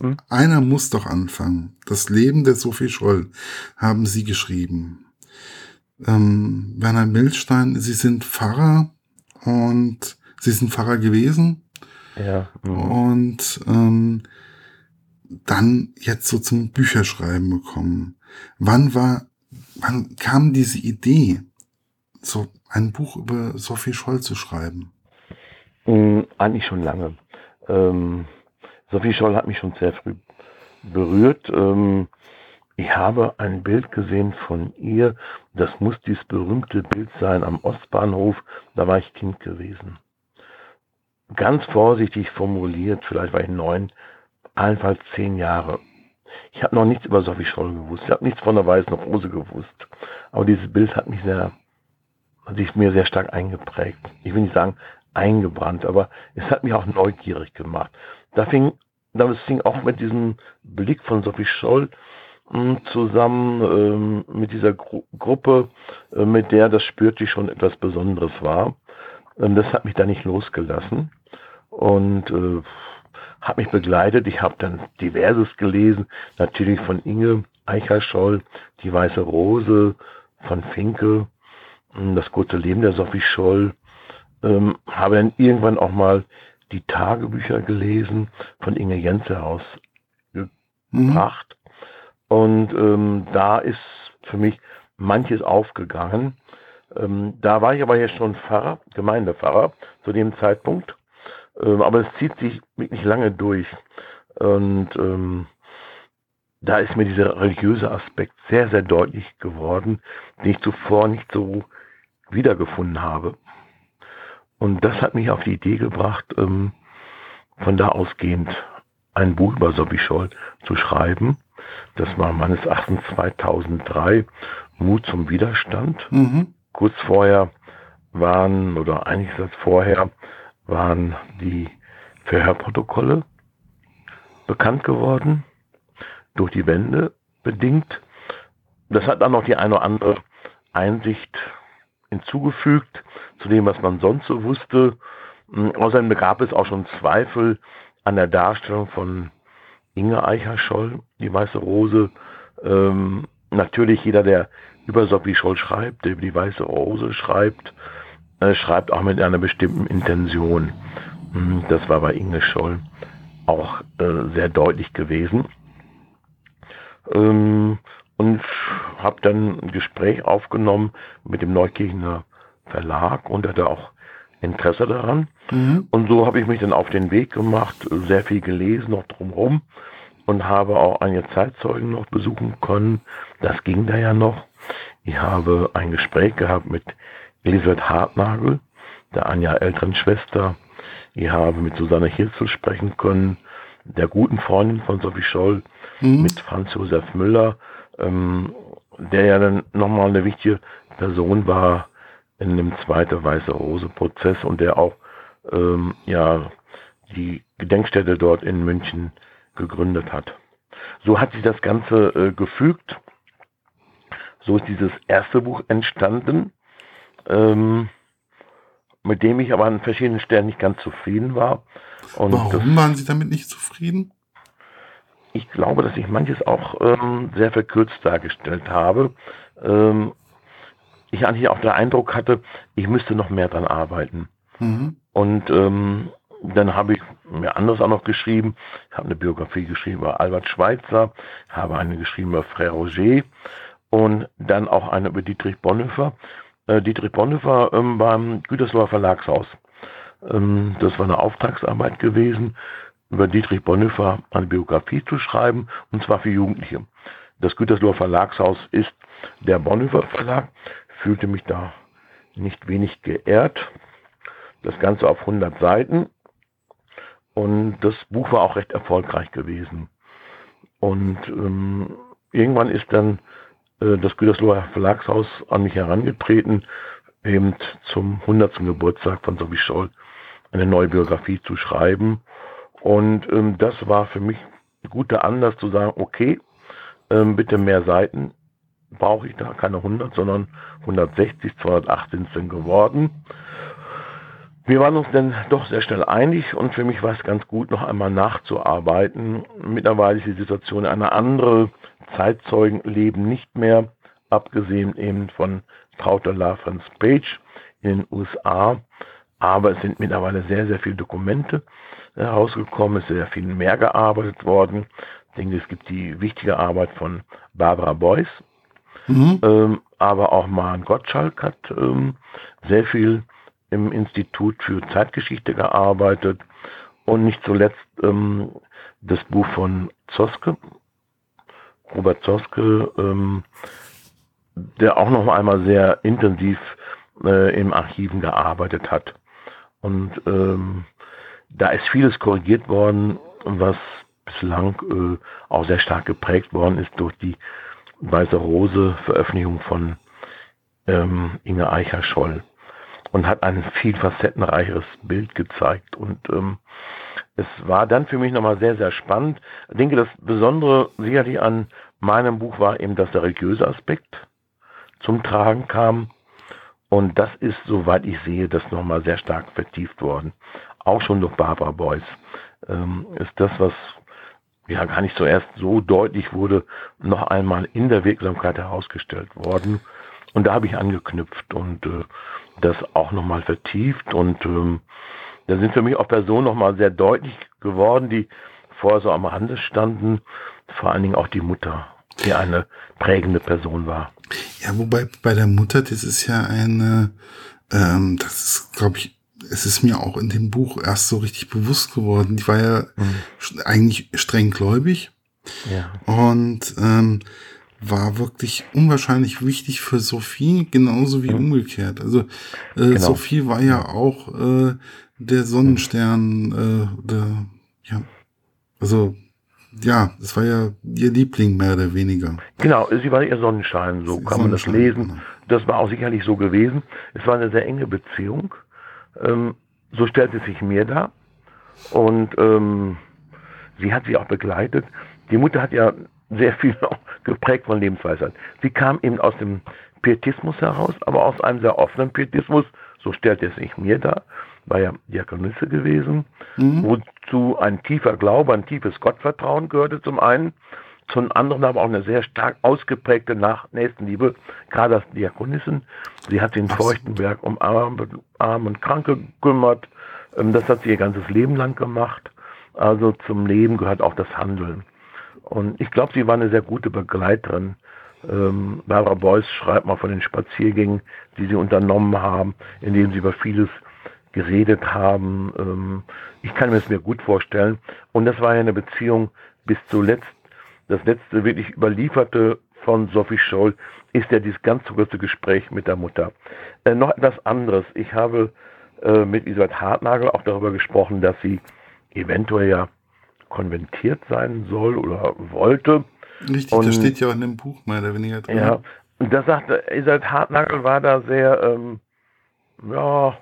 Hm? Einer muss doch anfangen. Das Leben der Sophie Scholl haben Sie geschrieben. Ähm, Werner Milstein, Sie sind Pfarrer und Sie sind Pfarrer gewesen. Ja. Mhm. Und ähm, dann jetzt so zum Bücherschreiben gekommen. Wann war, wann kam diese Idee, so ein Buch über Sophie Scholl zu schreiben? Mhm, eigentlich schon lange. Ähm, Sophie Scholl hat mich schon sehr früh berührt. Ähm, ich habe ein Bild gesehen von ihr. Das muss dieses berühmte Bild sein am Ostbahnhof. Da war ich Kind gewesen. Ganz vorsichtig formuliert, vielleicht war ich neun, allenfalls zehn Jahre. Ich habe noch nichts über Sophie Scholl gewusst. Ich habe nichts von der Weißen Rose gewusst. Aber dieses Bild hat mich sehr, hat sich mir sehr stark eingeprägt. Ich will nicht sagen eingebrannt, aber es hat mich auch neugierig gemacht. Da fing, das fing auch mit diesem Blick von Sophie Scholl hm, zusammen ähm, mit dieser Gru Gruppe, äh, mit der das spürte schon etwas Besonderes war. Ähm, das hat mich da nicht losgelassen und äh, hat mich begleitet. Ich habe dann diverses gelesen, natürlich von Inge Eicherscholl, Die Weiße Rose, von Finke, hm, Das gute Leben der Sophie Scholl, ähm, habe dann irgendwann auch mal die Tagebücher gelesen von Inge Jense ausgebracht. Mhm. Und ähm, da ist für mich manches aufgegangen. Ähm, da war ich aber jetzt schon Pfarrer, Gemeindepfarrer zu dem Zeitpunkt. Ähm, aber es zieht sich wirklich lange durch. Und ähm, da ist mir dieser religiöse Aspekt sehr, sehr deutlich geworden, den ich zuvor nicht so wiedergefunden habe. Und das hat mich auf die Idee gebracht, ähm, von da ausgehend ein Buch über Sophie Scholl zu schreiben. Das war meines Erachtens 2003 Mut zum Widerstand. Mhm. Kurz vorher waren, oder einiges vorher, waren die Verhörprotokolle bekannt geworden, durch die Wende bedingt. Das hat dann noch die eine oder andere Einsicht hinzugefügt zu dem, was man sonst so wusste. Hm, außerdem gab es auch schon Zweifel an der Darstellung von Inge Eicherscholl, die Weiße Rose. Ähm, natürlich jeder, der über Sophie Scholl schreibt, der über die Weiße Rose schreibt, äh, schreibt auch mit einer bestimmten Intention. Hm, das war bei Inge Scholl auch äh, sehr deutlich gewesen. Ähm, und habe dann ein Gespräch aufgenommen mit dem Neukirchener Verlag und hatte auch Interesse daran. Mhm. Und so habe ich mich dann auf den Weg gemacht, sehr viel gelesen noch drumherum und habe auch einige Zeitzeugen noch besuchen können. Das ging da ja noch. Ich habe ein Gespräch gehabt mit Elisabeth Hartnagel, der Anja älteren Schwester. Ich habe mit Susanne Hirzel sprechen können, der guten Freundin von Sophie Scholl, mhm. mit Franz Josef Müller, ähm, der ja dann nochmal eine wichtige Person war in dem zweiten Weiße Rose Prozess und der auch ähm, ja die Gedenkstätte dort in München gegründet hat. So hat sich das Ganze äh, gefügt. So ist dieses erste Buch entstanden, ähm, mit dem ich aber an verschiedenen Stellen nicht ganz zufrieden war. Und Warum waren Sie damit nicht zufrieden? Ich glaube, dass ich manches auch ähm, sehr verkürzt dargestellt habe. Ähm, ich eigentlich auch den Eindruck hatte, ich müsste noch mehr dran arbeiten. Mhm. Und ähm, dann habe ich mir anderes auch noch geschrieben. Ich habe eine Biografie geschrieben über Albert Schweitzer, habe eine geschrieben über Frère Roger und dann auch eine über Dietrich Bonhoeffer. Äh, Dietrich Bonhoeffer ähm, beim Gütersloher Verlagshaus. Ähm, das war eine Auftragsarbeit gewesen, über Dietrich Bonhoeffer eine Biografie zu schreiben, und zwar für Jugendliche. Das Gütersloher Verlagshaus ist der Bonhoeffer Verlag, fühlte mich da nicht wenig geehrt. Das Ganze auf 100 Seiten. Und das Buch war auch recht erfolgreich gewesen. Und ähm, irgendwann ist dann äh, das Gütersloher Verlagshaus an mich herangetreten, eben zum 100. Geburtstag von Sophie Scholl eine neue Biografie zu schreiben. Und ähm, das war für mich ein guter Anlass zu sagen, okay, ähm, bitte mehr Seiten brauche ich da, keine 100, sondern 160, 208 sind geworden. Wir waren uns dann doch sehr schnell einig und für mich war es ganz gut, noch einmal nachzuarbeiten. Mittlerweile ist die Situation eine andere. Zeitzeugen leben nicht mehr, abgesehen eben von Trauter Lafrance Page in den USA. Aber es sind mittlerweile sehr, sehr viele Dokumente herausgekommen, es ist sehr viel mehr gearbeitet worden. Ich denke, es gibt die wichtige Arbeit von Barbara Beuys, mhm. ähm, aber auch Maren Gottschalk hat ähm, sehr viel im Institut für Zeitgeschichte gearbeitet und nicht zuletzt ähm, das Buch von Zoske, Robert Zoske, ähm, der auch noch einmal sehr intensiv äh, im Archiven gearbeitet hat. Und ähm, da ist vieles korrigiert worden, was bislang äh, auch sehr stark geprägt worden ist durch die Weiße Rose Veröffentlichung von ähm, Inge Eicher-Scholl und hat ein viel facettenreicheres Bild gezeigt. Und ähm, es war dann für mich nochmal sehr, sehr spannend. Ich denke, das Besondere sicherlich an meinem Buch war eben, dass der religiöse Aspekt zum Tragen kam. Und das ist, soweit ich sehe, das nochmal sehr stark vertieft worden. Auch schon durch Barbara Beuys. Ähm, ist das, was ja gar nicht zuerst so deutlich wurde, noch einmal in der Wirksamkeit herausgestellt worden. Und da habe ich angeknüpft und äh, das auch nochmal vertieft. Und ähm, da sind für mich auch Personen nochmal sehr deutlich geworden, die vorher so am Rande standen. Vor allen Dingen auch die Mutter, die eine prägende Person war. Ja, wobei bei der Mutter, das ist ja eine, ähm, das ist, glaube ich, es ist mir auch in dem Buch erst so richtig bewusst geworden. Die war ja mhm. eigentlich streng gläubig. Ja. Und ähm, war wirklich unwahrscheinlich wichtig für Sophie, genauso wie mhm. umgekehrt. Also äh, genau. Sophie war ja auch äh, der Sonnenstern, äh, der, ja, also ja, das war ja ihr Liebling mehr oder weniger. Genau, sie war ihr Sonnenschein, so kann man das lesen. Genau. Das war auch sicherlich so gewesen. Es war eine sehr enge Beziehung. Ähm, so stellt es sich mir dar. Und ähm, sie hat sie auch begleitet. Die Mutter hat ja sehr viel geprägt von Lebensweisheit. Sie kam eben aus dem Pietismus heraus, aber aus einem sehr offenen Pietismus, so stellt es sich mir dar, war ja Diakonisse gewesen, mhm. wozu ein tiefer Glaube, ein tiefes Gottvertrauen gehörte zum einen, zum anderen aber auch eine sehr stark ausgeprägte Nach Nächstenliebe, gerade als Diakonissen. Sie hat den Feuchtenberg um Arme, Arme und Kranke gekümmert. Ähm, das hat sie ihr ganzes Leben lang gemacht. Also zum Leben gehört auch das Handeln. Und ich glaube, sie war eine sehr gute Begleiterin. Ähm, Barbara Beuys schreibt mal von den Spaziergängen, die sie unternommen haben, in denen sie über vieles geredet haben. Ähm, ich kann mir es mir gut vorstellen. Und das war ja eine Beziehung bis zuletzt. Das letzte wirklich überlieferte von Sophie Scholl ist ja dieses ganz kurze Gespräch mit der Mutter. Äh, noch etwas anderes. Ich habe äh, mit Isabel Hartnagel auch darüber gesprochen, dass sie eventuell ja konventiert sein soll oder wollte. Richtig, und, das steht ja auch in dem Buch mehr oder weniger drin. Ja, und da sagte, Isaac Hartnagel war da sehr, ähm, ja,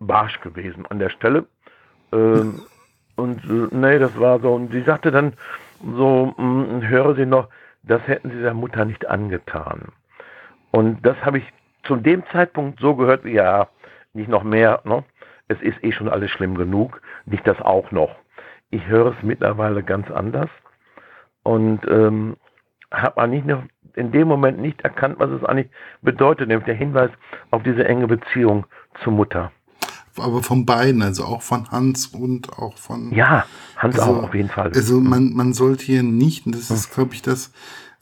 barsch gewesen an der Stelle. Ähm, und äh, nee, das war so, und sie sagte dann so, hm, höre sie noch, das hätten sie der Mutter nicht angetan. Und das habe ich zu dem Zeitpunkt so gehört, wie ja, nicht noch mehr, ne? es ist eh schon alles schlimm genug, nicht das auch noch. Ich höre es mittlerweile ganz anders und ähm, habe eigentlich noch in dem Moment nicht erkannt, was es eigentlich bedeutet, nämlich der Hinweis auf diese enge Beziehung zur Mutter. Aber von beiden, also auch von Hans und auch von. Ja, Hans also, auch auf jeden Fall. Also man, man sollte hier nicht, und das ist, glaube ich, das,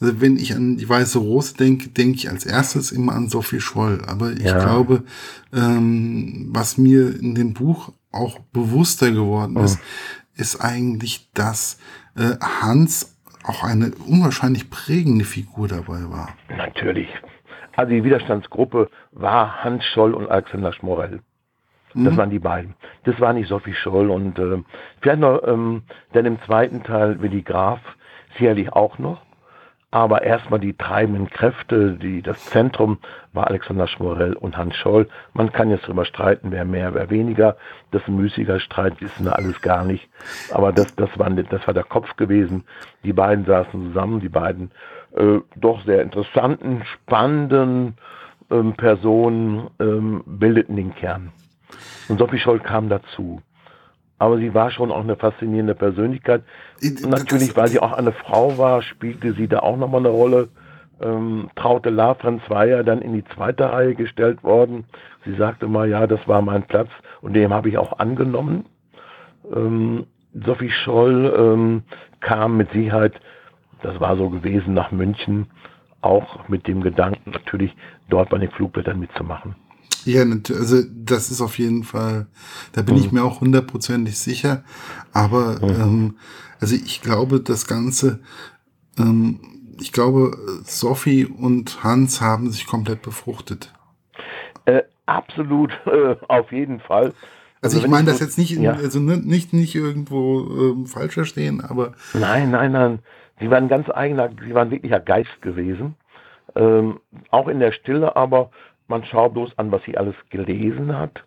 also wenn ich an die Weiße Rose denke, denke ich als erstes immer an Sophie Scholl. Aber ich ja. glaube, ähm, was mir in dem Buch auch bewusster geworden ist, oh. ist eigentlich, dass äh, Hans auch eine unwahrscheinlich prägende Figur dabei war. Natürlich. Also die Widerstandsgruppe war Hans Scholl und Alexander Schmorell. Das mhm. waren die beiden. Das war nicht Sophie Scholl und äh, vielleicht noch, ähm, dann im zweiten Teil Willi Graf sicherlich auch noch. Aber erstmal die treibenden Kräfte, die, das Zentrum war Alexander Schmorell und Hans Scholl. Man kann jetzt darüber streiten, wer mehr, wer weniger. Das ist ein müßiger Streit, wissen wir alles gar nicht. Aber das, das, war, das war der Kopf gewesen. Die beiden saßen zusammen, die beiden äh, doch sehr interessanten, spannenden, ähm, Personen ähm, bildeten den Kern. Und Sophie Scholl kam dazu. Aber sie war schon auch eine faszinierende Persönlichkeit. Und natürlich, weil sie auch eine Frau war, spielte sie da auch nochmal eine Rolle. Ähm, Traute Lafrenz war ja dann in die zweite Reihe gestellt worden. Sie sagte mal, ja, das war mein Platz und den habe ich auch angenommen. Ähm, Sophie Scholl ähm, kam mit Sicherheit, das war so gewesen, nach München, auch mit dem Gedanken, natürlich dort bei den Flugblättern mitzumachen. Ja, also das ist auf jeden Fall, da bin mhm. ich mir auch hundertprozentig sicher. Aber mhm. ähm, also ich glaube, das Ganze, ähm, ich glaube, Sophie und Hans haben sich komplett befruchtet. Äh, absolut, äh, auf jeden Fall. Also, also ich meine das jetzt nicht, in, ja. also nicht, nicht irgendwo ähm, falsch verstehen, aber. Nein, nein, nein. Sie waren ganz eigener, sie waren wirklicher Geist gewesen. Ähm, auch in der Stille, aber man schaut bloß an, was sie alles gelesen hat.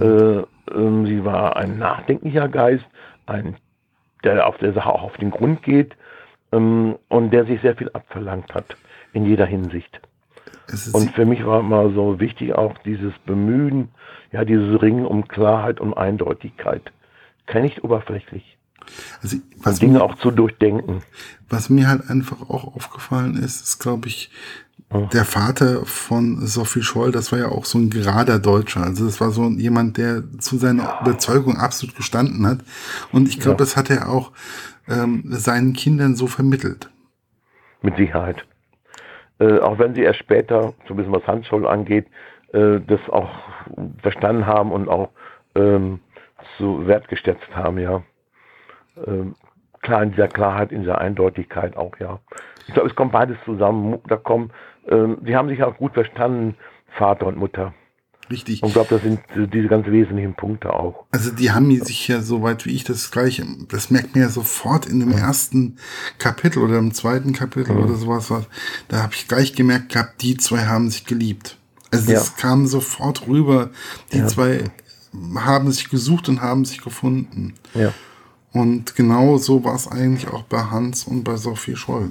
Äh, äh, sie war ein nachdenklicher Geist, ein, der auf der Sache auch auf den Grund geht ähm, und der sich sehr viel abverlangt hat, in jeder Hinsicht. Und für mich war immer so wichtig auch dieses Bemühen, ja, dieses Ringen um Klarheit und Eindeutigkeit. Kein nicht oberflächlich. Also, was Dinge mir, auch zu durchdenken. Was mir halt einfach auch aufgefallen ist, ist, glaube ich, der Vater von Sophie Scholl, das war ja auch so ein gerader Deutscher. Also das war so jemand, der zu seiner. Überzeugung absolut gestanden hat. Und ich glaube, ja. das hat er auch ähm, seinen Kindern so vermittelt. Mit Sicherheit. Äh, auch wenn sie erst später, zumindest was Hans Scholl angeht, äh, das auch verstanden haben und auch ähm, so wertgeschätzt haben, ja. Ähm, klar, in dieser Klarheit, in dieser Eindeutigkeit auch, ja. Ich glaube, es kommt beides zusammen. Da kommen ähm, die haben sich auch gut verstanden, Vater und Mutter. Richtig. Und ich glaube, das sind diese ganz wesentlichen Punkte auch. Also die haben sich ja soweit wie ich das gleiche, das merkt man ja sofort in dem ja. ersten Kapitel oder im zweiten Kapitel ja. oder sowas, da habe ich gleich gemerkt gehabt, die zwei haben sich geliebt. Also es ja. kam sofort rüber, die zwei haben sich gesucht und haben sich gefunden. Ja. Und genau so war es eigentlich auch bei Hans und bei Sophie Scholl.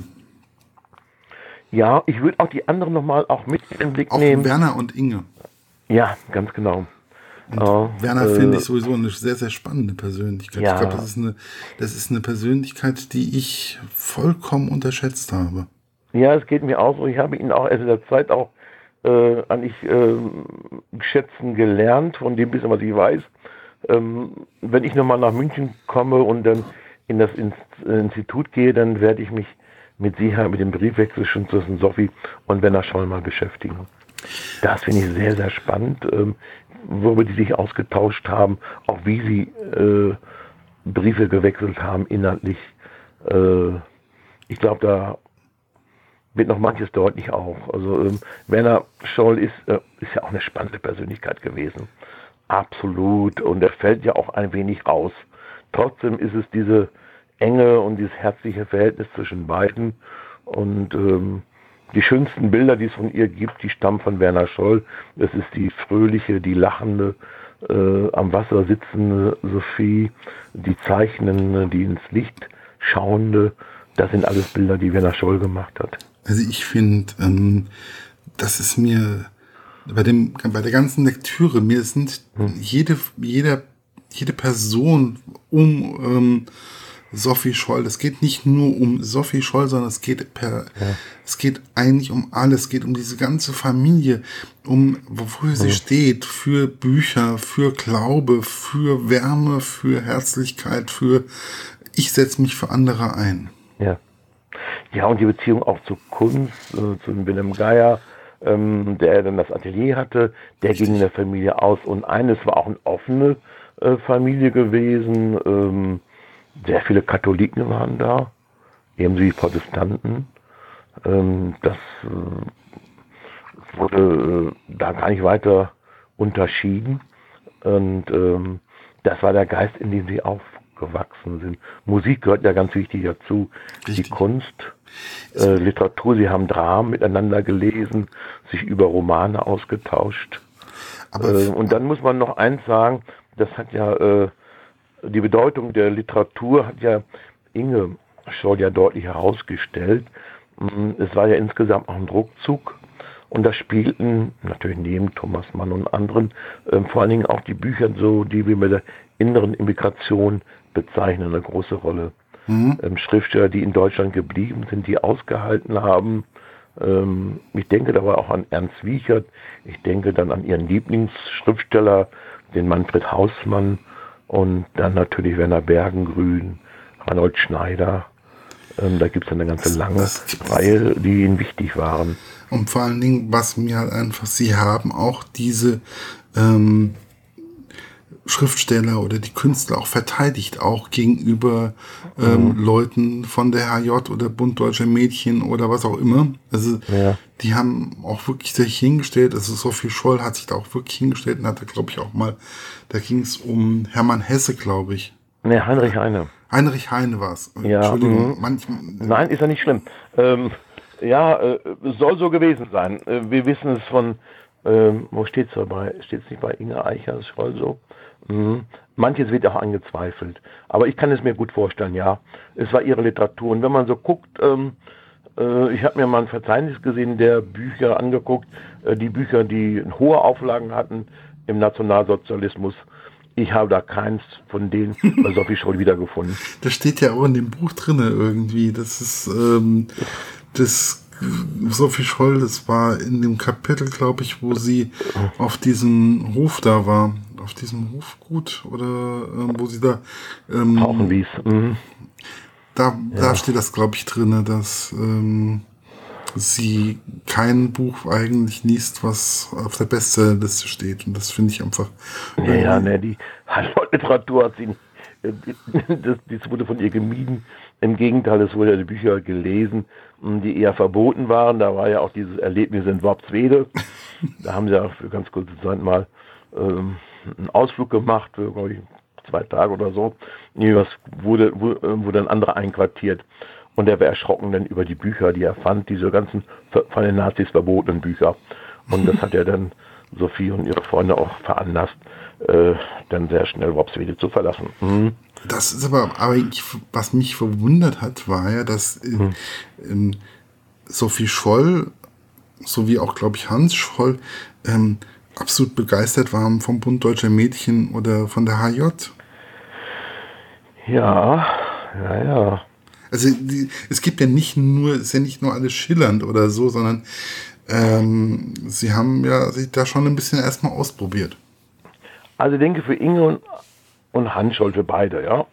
Ja, ich würde auch die anderen nochmal auch mit in den Blick auch nehmen. Werner und Inge. Ja, ganz genau. Uh, Werner äh, finde ich sowieso eine sehr, sehr spannende Persönlichkeit. Ja. Ich glaube, das ist eine, das ist eine Persönlichkeit, die ich vollkommen unterschätzt habe. Ja, es geht mir auch so. Ich habe ihn auch erst in der Zeit auch äh, eigentlich äh, schätzen gelernt, von dem bisschen, was ich weiß. Ähm, wenn ich nochmal nach München komme und dann in das Institut gehe, dann werde ich mich mit Sicherheit mit dem Briefwechsel schon zwischen Sophie und Werner Scholl mal beschäftigen. Das finde ich sehr, sehr spannend, ähm, worüber die sich ausgetauscht haben, auch wie sie äh, Briefe gewechselt haben inhaltlich. Äh, ich glaube, da wird noch manches deutlich auch. Also ähm, Werner Scholl ist, äh, ist ja auch eine spannende Persönlichkeit gewesen. Absolut. Und er fällt ja auch ein wenig raus. Trotzdem ist es diese Enge und dieses herzliche Verhältnis zwischen beiden. Und ähm, die schönsten Bilder, die es von ihr gibt, die stammen von Werner Scholl. Das ist die fröhliche, die lachende, äh, am Wasser sitzende Sophie, die zeichnende, die ins Licht schauende. Das sind alles Bilder, die Werner Scholl gemacht hat. Also ich finde, ähm, das ist mir bei dem bei der ganzen Lektüre mir sind hm. jede jeder jede Person um ähm, Sophie Scholl. Es geht nicht nur um Sophie Scholl, sondern es geht per, ja. es geht eigentlich um alles. Es geht um diese ganze Familie, um wofür sie ja. steht, für Bücher, für Glaube, für Wärme, für Herzlichkeit, für ich setze mich für andere ein. Ja. Ja, und die Beziehung auch zur Kunst, äh, zu Willem Geier, ähm, der dann das Atelier hatte, der Richtig. ging in der Familie aus. Und eines war auch eine offene äh, Familie gewesen. Ähm, sehr viele Katholiken waren da, ebenso wie Protestanten. Ähm, das äh, wurde äh, da gar nicht weiter unterschieden. Und ähm, das war der Geist, in dem sie aufgewachsen sind. Musik gehört ja ganz wichtig dazu. Richtig. Die Kunst, äh, Literatur, sie haben Dramen miteinander gelesen, sich über Romane ausgetauscht. Äh, und dann muss man noch eins sagen, das hat ja äh, die Bedeutung der Literatur hat ja Inge Scholl ja deutlich herausgestellt. Mm, es war ja insgesamt auch ein Druckzug Und da spielten natürlich neben Thomas Mann und anderen ähm, vor allen Dingen auch die Bücher so, die wir mit der inneren Immigration bezeichnen, eine große Rolle. Mhm. Ähm, Schriftsteller, die in Deutschland geblieben sind, die ausgehalten haben. Ähm, ich denke dabei auch an Ernst Wiechert. Ich denke dann an ihren Lieblingsschriftsteller, den Manfred Hausmann und dann natürlich Werner Bergengrün, Arnold Schneider. Ähm, da gibt es eine ganze lange Reihe, die ihnen wichtig waren. Und vor allen Dingen, was mir halt einfach, sie haben auch diese ähm, Schriftsteller oder die Künstler auch verteidigt, auch gegenüber ähm, mhm. Leuten von der HJ oder Bund Deutscher Mädchen oder was auch immer. Also ja. die haben auch wirklich sich hingestellt, also Sophie Scholl hat sich da auch wirklich hingestellt und hatte, glaube ich, auch mal, da ging es um Hermann Hesse, glaube ich. Ne, Heinrich Heine. Heinrich Heine war es. Ja, Entschuldigung, mhm. manchmal. Nein, ist ja nicht schlimm. Ähm, ja, äh, soll so gewesen sein. Äh, wir wissen es von, ähm, wo steht es dabei? Steht es nicht bei Inge Eicher, Scholl so? Mhm. Manches wird auch angezweifelt. Aber ich kann es mir gut vorstellen, ja. Es war ihre Literatur. Und wenn man so guckt, ähm, äh, ich habe mir mal ein Verzeichnis gesehen der Bücher angeguckt, äh, die Bücher, die hohe Auflagen hatten im Nationalsozialismus. Ich habe da keins von denen bei Sophie Scholl wiedergefunden. Das steht ja auch in dem Buch drin irgendwie. Das ist ähm, das Sophie Scholl, das war in dem Kapitel, glaube ich, wo sie auf diesem Hof da war auf diesem Hofgut oder ähm, wo sie da ähm, tauchen ließ. Mhm. Da, ja. da steht das, glaube ich, drin, dass ähm, sie kein Buch eigentlich liest, was auf der Bestsellerliste steht. Und das finde ich einfach. Ja, ja, ne, die Literatur hat sie. Das, das wurde von ihr gemieden. Im Gegenteil, es wurde die Bücher gelesen, die eher verboten waren. Da war ja auch dieses Erlebnis in Worpswede. Da haben sie auch für ganz kurze Zeit mal ähm, einen Ausflug gemacht, glaube ich, zwei Tage oder so. Was wurde, wurde ein anderer einquartiert. Und er war erschrocken dann über die Bücher, die er fand, diese ganzen von den Nazis verbotenen Bücher. Und das hat er dann Sophie und ihre Freunde auch veranlasst, äh, dann sehr schnell Worpswede zu verlassen. Mhm. Das ist aber, aber was mich verwundert hat, war ja, dass äh, mhm. ähm, Sophie Scholl, sowie auch, glaube ich, Hans Scholl, ähm, absolut begeistert waren vom Bund Deutscher Mädchen oder von der HJ? Ja, ja, ja. Also die, es gibt ja nicht nur, es ist ja nicht nur alles schillernd oder so, sondern ähm, sie haben ja sich da schon ein bisschen erstmal ausprobiert. Also ich denke für Inge und, und Hans Scholte beide, ja.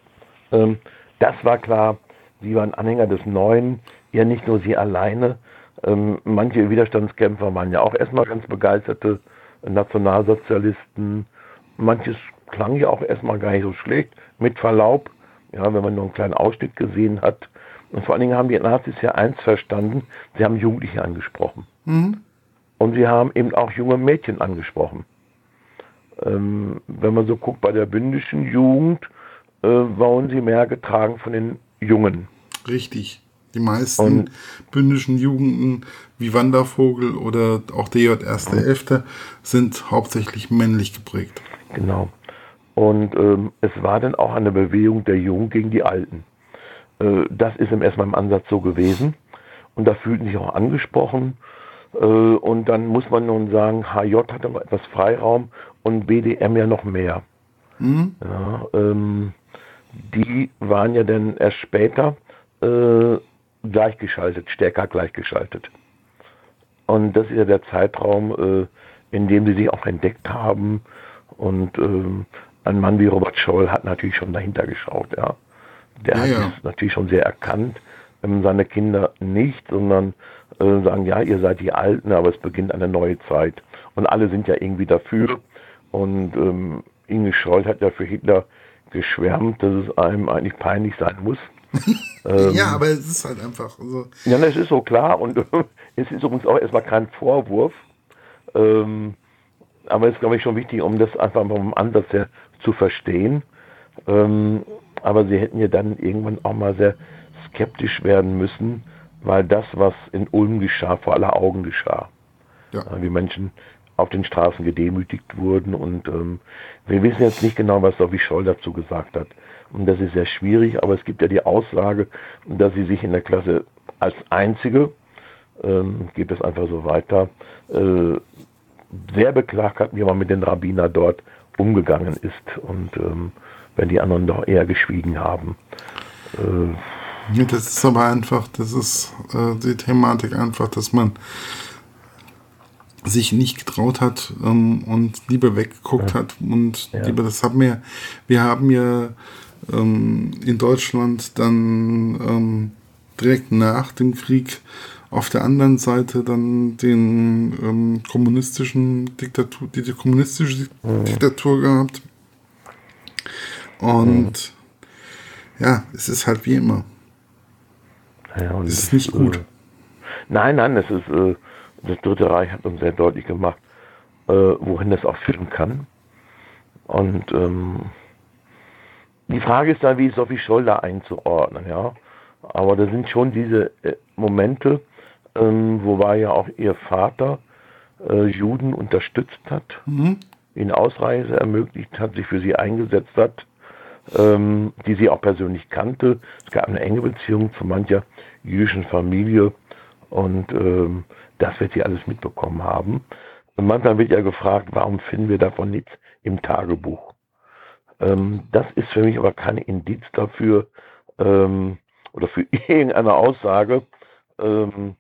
Ähm, das war klar, sie waren Anhänger des Neuen, ja nicht nur sie alleine. Ähm, manche Widerstandskämpfer waren ja auch erstmal ganz begeisterte Nationalsozialisten. Manches klang ja auch erstmal gar nicht so schlecht, mit Verlaub, ja, wenn man nur einen kleinen Ausschnitt gesehen hat. Und vor allen Dingen haben die Nazis ja eins verstanden, sie haben Jugendliche angesprochen. Mhm. Und sie haben eben auch junge Mädchen angesprochen. Ähm, wenn man so guckt, bei der bündischen Jugend äh, waren sie mehr getragen von den Jungen. Richtig. Die meisten und, bündischen Jugenden wie Wandervogel oder auch DJ 1.11. sind hauptsächlich männlich geprägt. Genau. Und ähm, es war dann auch eine Bewegung der Jungen gegen die Alten. Äh, das ist im erstmal im Ansatz so gewesen. Und da fühlten sich auch angesprochen. Äh, und dann muss man nun sagen, HJ hatte noch etwas Freiraum und BDM ja noch mehr. Mhm. Ja, ähm, die waren ja dann erst später äh, gleichgeschaltet, stärker gleichgeschaltet. Und das ist ja der Zeitraum, äh, in dem sie sich auch entdeckt haben. Und ähm, ein Mann wie Robert Scholl hat natürlich schon dahinter geschaut. Ja. Der ja, hat ja. es natürlich schon sehr erkannt. Ähm, seine Kinder nicht, sondern äh, sagen, ja, ihr seid die Alten, aber es beginnt eine neue Zeit. Und alle sind ja irgendwie dafür. Und ähm, Inge Scholl hat ja für Hitler geschwärmt, dass es einem eigentlich peinlich sein muss, ähm, ja, aber es ist halt einfach so. Ja, das ist so klar und es ist übrigens auch erstmal kein Vorwurf. Ähm, aber es ist, glaube ich, schon wichtig, um das einfach vom Ansatz her zu verstehen. Ähm, aber sie hätten ja dann irgendwann auch mal sehr skeptisch werden müssen, weil das, was in Ulm geschah, vor aller Augen geschah. Ja. Wie Menschen auf den Straßen gedemütigt wurden und ähm, wir wissen jetzt nicht genau, was Sophie Scholl dazu gesagt hat. Und das ist sehr schwierig, aber es gibt ja die Aussage, dass sie sich in der Klasse als einzige ähm, geht es einfach so weiter. Äh, sehr beklagt hat, wie man mit den Rabbiner dort umgegangen ist und ähm, wenn die anderen doch eher geschwiegen haben. Äh, ja, das ist aber einfach, das ist äh, die Thematik einfach, dass man sich nicht getraut hat ähm, und lieber weggeguckt ja. hat und ja. lieber das haben wir, wir haben ja ähm, in Deutschland dann ähm, direkt nach dem Krieg auf der anderen Seite dann den ähm, kommunistischen Diktatur, die, die kommunistische mhm. Diktatur gehabt. Und mhm. ja, es ist halt wie immer. Ja, und es ist nicht gut. Äh, nein, nein, es ist, äh, das Dritte Reich hat uns sehr deutlich gemacht, äh, wohin das auch führen kann. Und ähm, die Frage ist dann, wie ist Sophie Scholl da einzuordnen, ja. Aber da sind schon diese äh, Momente, ähm, wobei ja auch ihr Vater äh, Juden unterstützt hat, mhm. ihnen Ausreise ermöglicht hat, sich für sie eingesetzt hat, ähm, die sie auch persönlich kannte. Es gab eine enge Beziehung zu mancher jüdischen Familie und ähm, das wird sie alles mitbekommen haben. Und manchmal wird ja gefragt, warum finden wir davon nichts im Tagebuch? Ähm, das ist für mich aber kein Indiz dafür ähm, oder für irgendeine Aussage, ähm,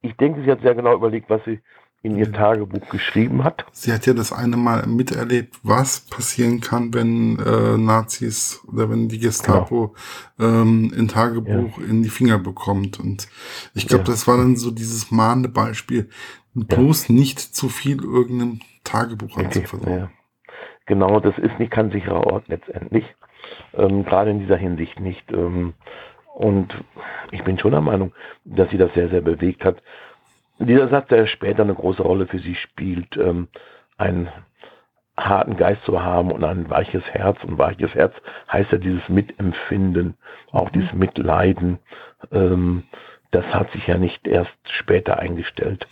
ich denke, sie hat sehr genau überlegt, was sie in ihr Tagebuch geschrieben hat. Sie hat ja das eine Mal miterlebt, was passieren kann, wenn äh, Nazis oder wenn die Gestapo genau. ähm, ein Tagebuch ja. in die Finger bekommt. Und ich glaube, ja. das war dann so dieses mahnende Beispiel, bloß ja. nicht zu viel irgendeinem Tagebuch anzuvertrauen. Genau, das ist nicht kein sicherer Ort letztendlich. Ähm, Gerade in dieser Hinsicht nicht. Ähm, und ich bin schon der Meinung, dass sie das sehr, sehr bewegt hat. Dieser Satz, der später eine große Rolle für sie spielt, ähm, einen harten Geist zu haben und ein weiches Herz. Und weiches Herz heißt ja dieses Mitempfinden, auch dieses mhm. Mitleiden. Ähm, das hat sich ja nicht erst später eingestellt.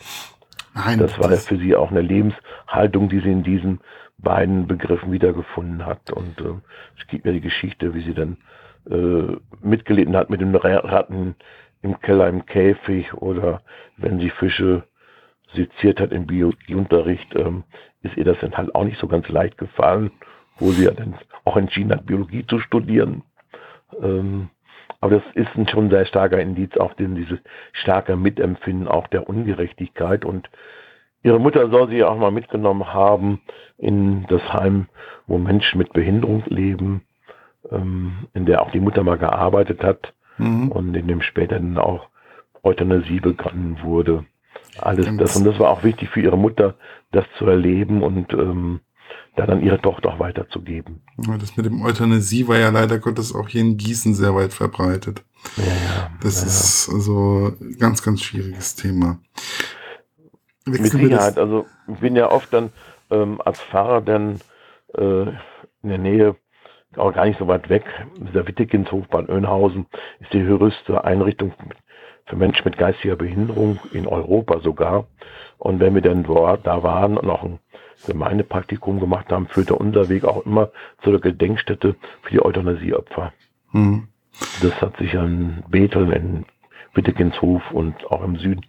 Nein, das war ja für sie auch eine Lebenshaltung, die sie in diesen beiden Begriffen wiedergefunden hat. Und äh, es gibt mir die Geschichte, wie sie dann äh, mitgelitten hat mit den Ratten im Keller im Käfig oder wenn sie Fische seziert hat im Biologieunterricht, ähm, ist ihr das dann halt auch nicht so ganz leicht gefallen, wo sie ja dann auch entschieden hat, Biologie zu studieren. Ähm, aber das ist ein schon sehr starker Indiz, auch den, dieses starke Mitempfinden auch der Ungerechtigkeit. Und ihre Mutter soll sie auch mal mitgenommen haben in das Heim, wo Menschen mit Behinderung leben ähm, in der auch die Mutter mal gearbeitet hat mhm. und in dem später dann auch Euthanasie begangen wurde. Alles das und das war auch wichtig für ihre Mutter, das zu erleben und ähm, da dann ihre Tochter auch weiterzugeben. Ja, das mit dem Euthanasie war ja leider Gottes auch hier in Gießen sehr weit verbreitet. Ja, ja, das ja, ist also ganz, ganz schwieriges Thema. Mit Sicherheit, also ich bin ja oft dann ähm, als Pfarrer dann äh, in der Nähe auch gar nicht so weit weg, dieser Wittekinshof Bad Oeynhausen ist die höchste Einrichtung für Menschen mit geistiger Behinderung in Europa sogar. Und wenn wir dann dort da waren und auch ein Gemeindepraktikum gemacht haben, führte unser Weg auch immer zu der Gedenkstätte für die Euthanasieopfer. Mhm. Das hat sich an Bethel in Wittekinshof und auch im Süden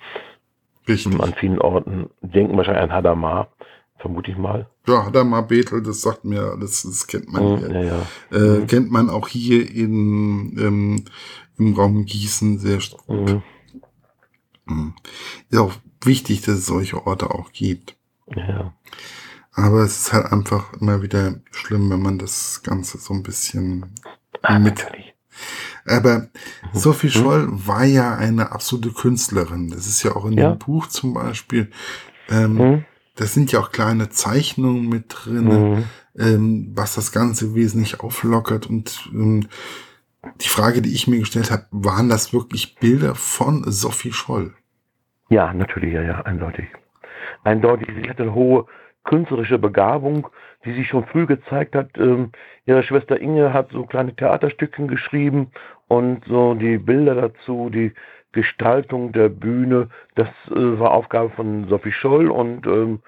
Richtig. an vielen Orten, denken wahrscheinlich an Hadamar, vermute ich mal. Ja, hat mal Bethel, das sagt mir alles, das kennt man oh, hier. Ja, ja. Äh, mhm. Kennt man auch hier in, ähm, im Raum Gießen sehr stark. Mhm. Mhm. Ist auch wichtig, dass es solche Orte auch gibt. Ja. Aber es ist halt einfach immer wieder schlimm, wenn man das Ganze so ein bisschen ah, mit. Natürlich. Aber mhm. Sophie mhm. Scholl war ja eine absolute Künstlerin. Das ist ja auch in ja. dem Buch zum Beispiel. Ähm, mhm da sind ja auch kleine Zeichnungen mit drin, mhm. ähm, was das Ganze wesentlich auflockert. Und ähm, die Frage, die ich mir gestellt habe, waren das wirklich Bilder von Sophie Scholl? Ja, natürlich, ja, ja, eindeutig. Eindeutig. Sie hatte eine hohe künstlerische Begabung, die sich schon früh gezeigt hat. Ähm, ihre Schwester Inge hat so kleine Theaterstückchen geschrieben und so die Bilder dazu, die Gestaltung der Bühne, das äh, war Aufgabe von Sophie Scholl und ähm,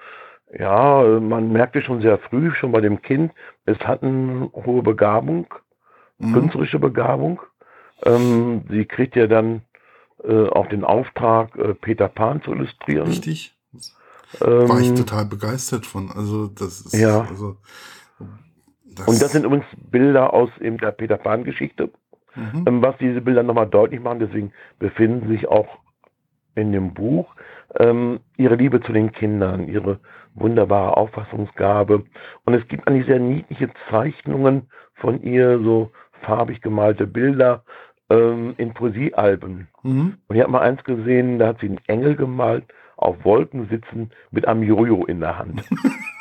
ja, man merkte schon sehr früh, schon bei dem Kind, es hat eine hohe Begabung, mhm. künstlerische Begabung. Ähm, sie kriegt ja dann äh, auch den Auftrag, äh, Peter Pan zu illustrieren. Richtig. Ähm, War ich total begeistert von. Also, das ist, Ja. also, das, und das sind übrigens Bilder aus eben der Peter Pan-Geschichte, mhm. ähm, was diese Bilder nochmal deutlich machen. Deswegen befinden sich auch in dem Buch ähm, ihre Liebe zu den Kindern, ihre wunderbare Auffassungsgabe. Und es gibt eigentlich sehr niedliche Zeichnungen von ihr, so farbig gemalte Bilder ähm, in Poesiealben. Mhm. Und ich habe mal eins gesehen, da hat sie einen Engel gemalt, auf Wolken sitzen, mit einem Jojo in der Hand.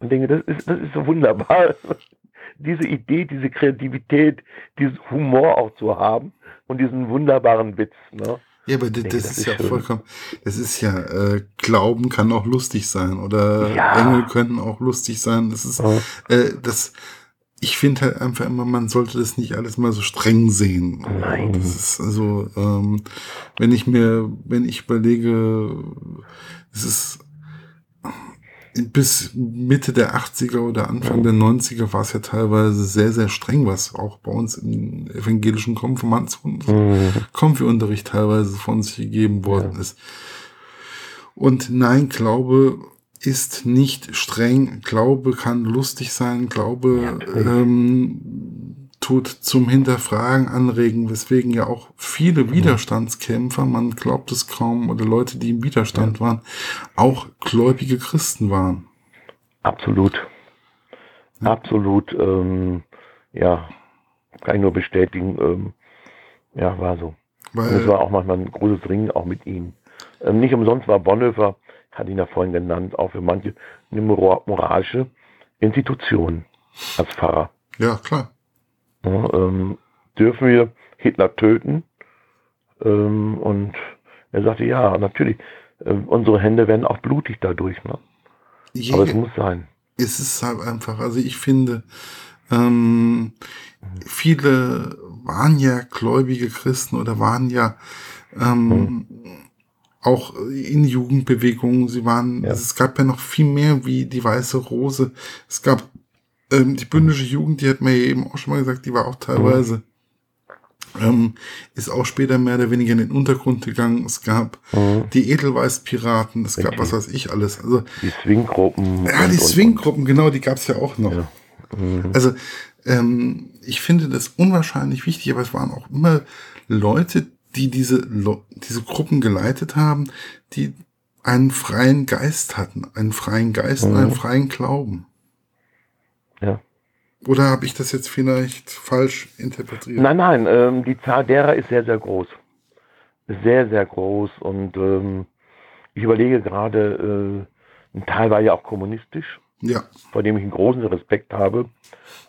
Und denke, das ist, das ist so wunderbar. Diese Idee, diese Kreativität, diesen Humor auch zu haben und diesen wunderbaren Witz. Ne? Ja, aber das, denke, das das ist ja schön. vollkommen, das ist ja, äh, Glauben kann auch lustig sein oder Ja. Engel können auch lustig sein. Das ist, Ja. äh, das, ich finde halt einfach immer, man sollte das nicht alles mal so streng sehen. Nein. Das ist also, ähm, wenn ich mir, wenn ich überlege, es ist bis Mitte der 80er oder Anfang der 90er war es ja teilweise sehr, sehr streng, was auch bei uns im evangelischen Konfirmations Mhm. Konfi-Unterricht teilweise von sich gegeben worden ist. Und nein, Glaube ist nicht streng. Glaube kann lustig sein. Glaube ähm, tut zum Hinterfragen anregen, weswegen ja auch viele Widerstandskämpfer, man glaubt es kaum, oder Leute, die im Widerstand waren, auch gläubige Christen waren. Absolut. Absolut. Ähm, ja, kann ich nur bestätigen. Ähm, ja, war so. Weil, war auch manchmal ein großes Ringen auch mit ihm. Ähm, nicht umsonst war Bonhoeffer, hatte ihn ja vorhin genannt, auch für manche eine mora- moralische Institution als Pfarrer. ja, klar. Ja, ähm, dürfen wir Hitler töten? Ähm, und er sagte, ja, natürlich. Ähm, unsere Hände werden auch blutig dadurch. Ne? Je- Aber es muss sein. es ist halt einfach, also ich finde, ähm, viele waren ja gläubige Christen oder waren ja ähm, auch in Jugendbewegungen. Sie waren, Ja. es gab ja noch viel mehr wie die Weiße Rose. Es gab ähm, die bündische Jugend, die hat mir eben auch schon mal gesagt, die war auch teilweise, ähm, ist auch später mehr oder weniger in den Untergrund gegangen. Es gab Mhm. die Edelweißpiraten, es gab was weiß ich alles. Also Die Swinggruppen. ja, und- die und- Swing-Gruppen, genau, die gab's ja auch noch. Ja. Mhm. Also, ähm, ich finde das unwahrscheinlich wichtig, aber es waren auch immer Leute, die diese, diese Gruppen geleitet haben, die einen freien Geist hatten, einen freien Geist und Mhm. einen freien Glauben. Oder habe ich das jetzt vielleicht falsch interpretiert? Nein, nein, ähm, die Zahl derer ist sehr, sehr groß. Sehr, sehr groß. Und ähm, ich überlege gerade, äh, ein Teil war ja auch kommunistisch, Ja, vor dem ich einen großen Respekt habe.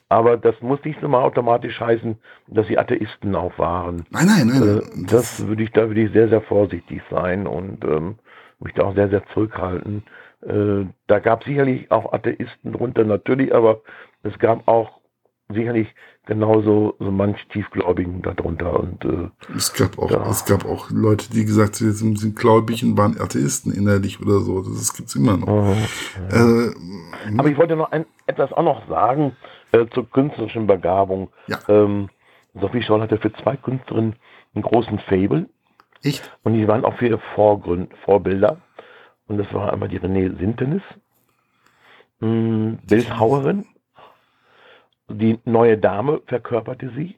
Aber das muss nicht immer automatisch heißen, dass sie Atheisten auch waren. nein, nein, nein. Äh, das würde ich, da würde ich sehr, sehr vorsichtig sein und ähm, mich da auch sehr, sehr zurückhalten. Äh, da gab sicherlich auch Atheisten drunter, natürlich, aber es gab auch sicherlich genauso so manch Tiefgläubigen darunter und äh, es gab auch, Ja. es gab auch Leute, die gesagt haben, sie sind, gläubig und waren Atheisten innerlich oder so. Das, das gibt's immer noch. äh, Äh, aber ich wollte noch ein, etwas auch noch sagen äh, zur künstlerischen Begabung. Ja. Ähm, Sophie Scholl hatte für zwei Künstlerinnen einen großen Fable echt? Und die waren auch für ihre Vorgrund, Vorbilder. Und das war einmal die René Sintenis, mh, Bildhauerin. Die neue Dame verkörperte sie.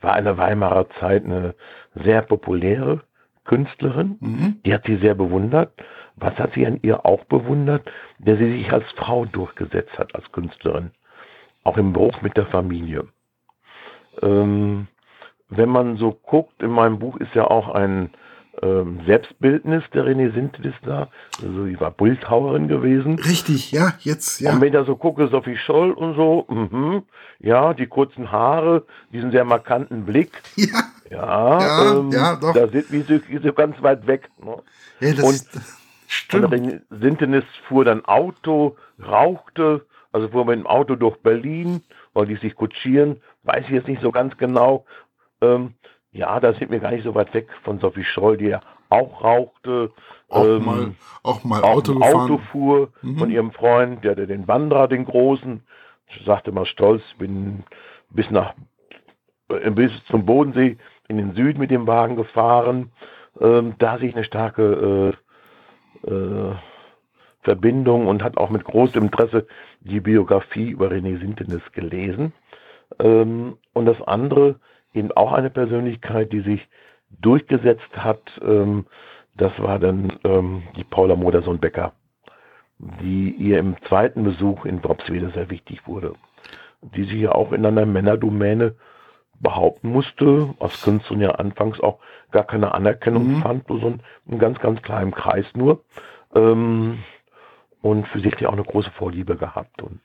War eine Weimarer Zeit eine sehr populäre Künstlerin. Mhm. Die hat sie sehr bewundert. Was hat sie an ihr auch bewundert? Der sie sich als Frau durchgesetzt hat, als Künstlerin. Auch im Bruch mit der Familie. Ähm, wenn man so guckt, in meinem Buch ist ja auch ein ähm, Selbstbildnis der René da. Also sie war Bildhauerin gewesen. Richtig, ja, jetzt, ja. Und wenn ich da so gucke, Sophie Scholl und so, mhm, ja, die kurzen Haare, diesen sehr markanten Blick, Ja, ja, Ja, ähm, ja, doch. da sind wir so, so ganz weit weg. Ne? ja das Und- ist, Und stimmt. René Sintenis fuhr dann Auto, rauchte, also fuhr mit dem Auto durch Berlin, wollte ich sich kutschieren, weiß ich jetzt nicht so ganz genau. Ähm, ja, da sind wir gar nicht so weit weg von Sophie Scholl, die ja auch rauchte, Auch ähm, mal, auch mal auch Auto gefahren. Auto fuhr Mhm. von ihrem Freund, der hatte den Wanderer, den großen, sagte mal stolz, bin bis nach äh, bis zum Bodensee in den Süden mit dem Wagen gefahren. ähm, da sich eine starke äh, äh, Verbindung und hat auch mit großem Interesse die Biografie über René Sintenis gelesen. Ähm, und das andere, eben auch eine Persönlichkeit, die sich durchgesetzt hat, ähm, das war dann ähm, die Paula Modersohn-Becker, die ihr im zweiten Besuch in Worpswede sehr wichtig wurde. Die sich ja auch in einer Männerdomäne behaupten musste, aus Künstlern ja anfangs auch gar keine Anerkennung mhm. fand, nur so ein, einen ganz, ganz kleinen Kreis nur. Ähm, und für sich ja auch eine große Vorliebe gehabt und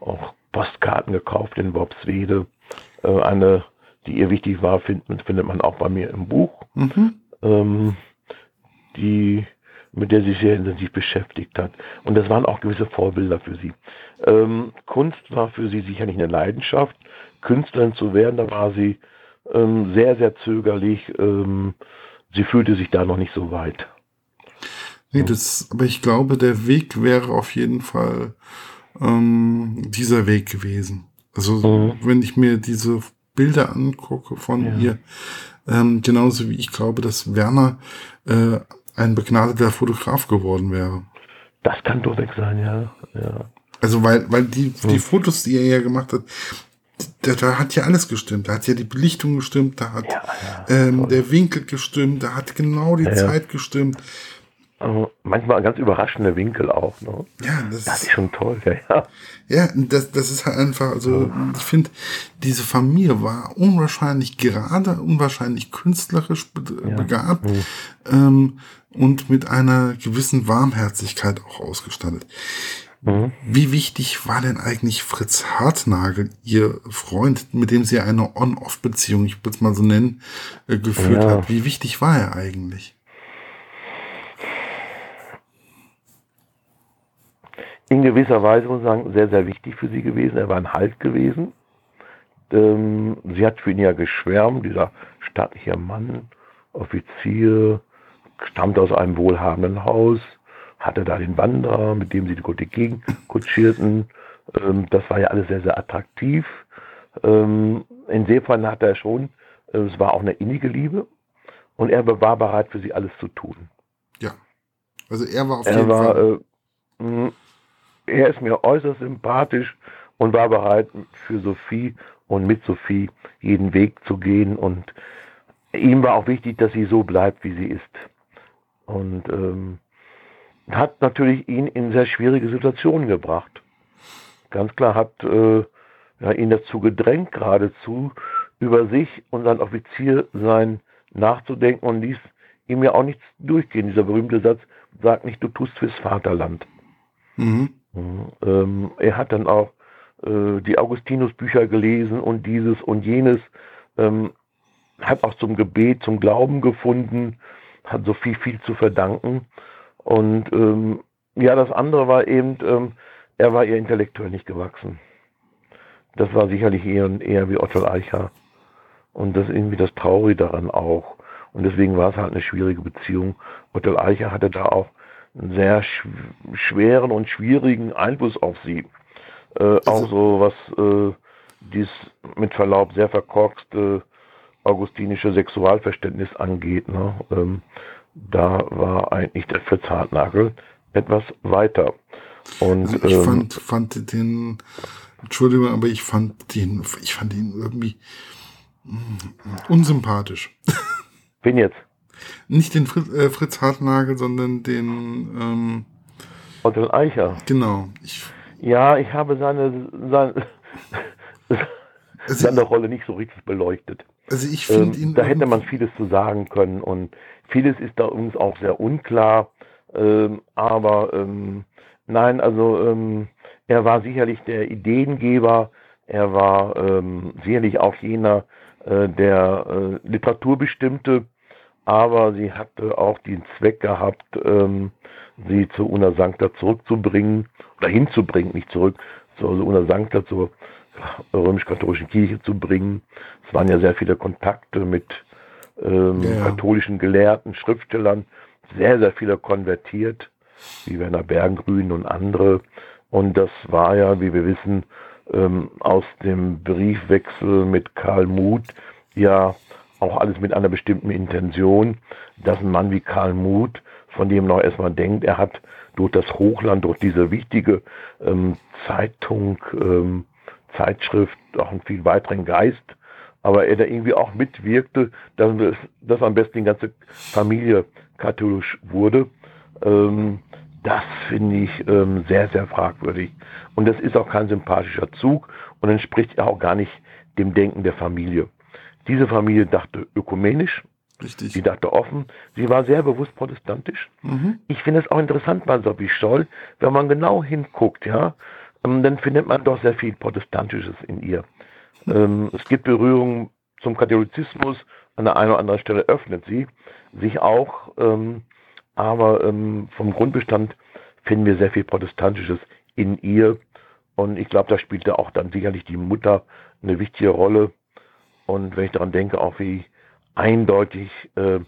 auch Postkarten gekauft in Worpswede. Äh, eine, die ihr wichtig war, findet, findet man auch bei mir im Buch. Mhm. Ähm, die mit der sie sich sehr intensiv beschäftigt hat. Und das waren auch gewisse Vorbilder für sie. Ähm, Kunst war für sie sicherlich eine Leidenschaft. Künstlerin zu werden, da war sie ähm, sehr, sehr zögerlich. Ähm, sie fühlte sich da noch nicht so weit. Nee, das, aber ich glaube, der Weg wäre auf jeden Fall ähm, dieser Weg gewesen. Also, mhm. wenn ich mir diese Bilder angucke von ja. ihr, ähm, genauso wie ich glaube, dass Werner äh, ein begnadeter Fotograf geworden wäre. Das kann durchweg sein, ja. ja. Also, weil, weil die, die hm. Fotos, die er ja gemacht hat, da, da hat ja alles gestimmt. Da hat ja die Belichtung gestimmt, da hat ja, ja, ähm, der Winkel gestimmt, da hat genau die ja, Zeit gestimmt. Also manchmal ganz überraschende Winkel auch. Ne? Ja, das, das, ist schon toll. Ja, ja. ja das, das ist halt einfach, also ich finde, diese Familie war unwahrscheinlich gerade, unwahrscheinlich künstlerisch be begabt mhm. ähm, und mit einer gewissen Warmherzigkeit auch ausgestattet. Mhm. Wie wichtig war denn eigentlich Fritz Hartnagel, Ihr Freund, mit dem Sie eine On-Off-Beziehung, ich würde es mal so nennen, äh, geführt ja. hat? Wie wichtig war er eigentlich? In gewisser Weise, muss ich sagen, sehr, sehr wichtig für Sie gewesen. Er war ein Halt gewesen. Ähm, sie hat für ihn ja geschwärmt, dieser stattliche Mann, Offizier, stammt aus einem wohlhabenden Haus, hatte da den Wanderer, mit dem sie die Gothic Gegend kutschierten. Ähm, das war ja alles sehr, sehr attraktiv. Ähm, insofern hat er schon, äh, es war auch eine innige Liebe und er war bereit für sie alles zu tun. Ja. Also er war auf er jeden war, Fall. Äh, mh, er ist mir äußerst sympathisch und war bereit für Sophie und mit Sophie jeden Weg zu gehen und ihm war auch wichtig, dass sie so bleibt, wie sie ist. Und ähm, hat natürlich ihn in sehr schwierige Situationen gebracht. Ganz klar hat äh, ja, ihn dazu gedrängt, geradezu über sich und sein Offiziersein nachzudenken und ließ ihm ja auch nichts durchgehen. Dieser berühmte Satz, sagt nicht, du tust fürs Vaterland. Mhm. Ähm, er hat dann auch äh, die Augustinus-Bücher gelesen und dieses und jenes, ähm, hat auch zum Gebet, zum Glauben gefunden, hat so viel, viel zu verdanken. Und ähm, ja, das andere war eben, ähm, er war eher intellektuell nicht gewachsen. Das war sicherlich eher, eher wie Otto Eicher. Und das ist irgendwie das Traurige daran auch. Und deswegen war es halt eine schwierige Beziehung. Otto Eicher hatte da auch einen sehr schweren und schwierigen Einfluss auf sie. Äh, auch so was äh, dies mit Verlaub sehr verkorkste augustinische Sexualverständnis angeht. Ne? Ähm, da war eigentlich der Fritz Hartnagel etwas weiter. Und, also ich ähm, fand, fand den, Entschuldigung, aber ich fand den, ich fand ihn irgendwie mh, unsympathisch. Wen jetzt? Nicht den Fritz, äh, Fritz Hartnagel, sondern den ähm, Otto Eicher. Genau. Ich, ja, ich habe seine, seine, also, seine Rolle nicht so richtig beleuchtet. Also ich finde ähm, ihn. Da hätte man vieles zu sagen können und vieles ist da uns auch sehr unklar. Ähm, aber ähm, nein, also ähm, er war sicherlich der Ideengeber, er war ähm, sicherlich auch jener, äh, der äh, Literatur bestimmte, aber sie hatte auch den Zweck gehabt, ähm, sie zu Una Sancta zurückzubringen oder hinzubringen, nicht zurück, zu also Una Sancta zur römisch-katholischen Kirche zu bringen. Es waren ja sehr viele Kontakte mit ähm, ja. katholischen Gelehrten, Schriftstellern, sehr, sehr viele konvertiert, wie Werner Bergengrün und andere. Und das war ja, wie wir wissen, ähm, aus dem Briefwechsel mit Karl Muth ja auch alles mit einer bestimmten Intention, dass ein Mann wie Karl Muth, von dem man auch erstmal denkt, er hat durch das Hochland, durch diese wichtige ähm, Zeitung, ähm, Zeitschrift auch einen viel weiteren Geist, aber er da irgendwie auch mitwirkte, dass, dass am besten die ganze Familie katholisch wurde. Ähm, das finde ich ähm, sehr, sehr fragwürdig. Und das ist auch kein sympathischer Zug und entspricht auch gar nicht dem Denken der Familie. Diese Familie dachte ökumenisch, Richtig. sie dachte offen, sie war sehr bewusst protestantisch. Mhm. Ich finde es auch interessant bei Sophie Scholl, wenn man genau hinguckt, ja, ähm, dann findet man doch sehr viel Protestantisches in ihr. Ähm, es gibt Berührungen zum Katholizismus, an der einen oder anderen Stelle öffnet sie sich auch, ähm, aber vom Grundbestand finden wir sehr viel Protestantisches in ihr. Und ich glaube, da spielte auch dann sicherlich die Mutter eine wichtige Rolle. Und wenn ich daran denke, auch wie eindeutig äh,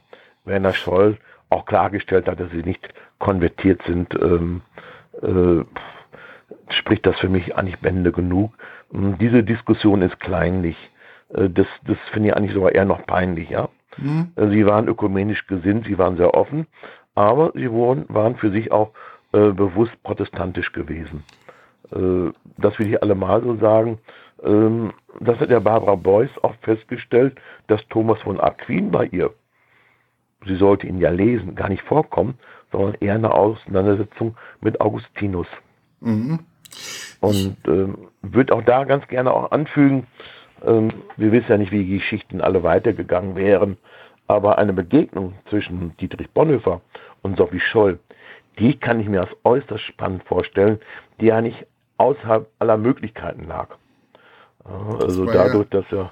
Werner Scholl auch klargestellt hat, dass sie nicht konvertiert sind, ähm, äh, spricht das für mich eigentlich Bände genug. Ähm, diese Diskussion ist kleinlich. Äh, das das finde ich eigentlich sogar eher noch peinlich, ja. Mhm. Äh, Sie waren ökumenisch gesinnt, sie waren sehr offen, aber sie wurden, waren für sich auch äh, bewusst protestantisch gewesen. Äh, das will ich allemal so sagen. Ähm, das hat der Barbara Beuys auch festgestellt, dass Thomas von Aquin bei ihr, sie sollte ihn ja lesen, gar nicht vorkommen, sondern eher eine Auseinandersetzung mit Augustinus. Mhm. Und ähm, würde auch da ganz gerne auch anfügen, ähm, wir wissen ja nicht, wie die Geschichten alle weitergegangen wären, aber eine Begegnung zwischen Dietrich Bonhoeffer und Sophie Scholl, die kann ich mir als äußerst spannend vorstellen, die ja nicht außerhalb aller Möglichkeiten lag. Also ja- dadurch, dass ja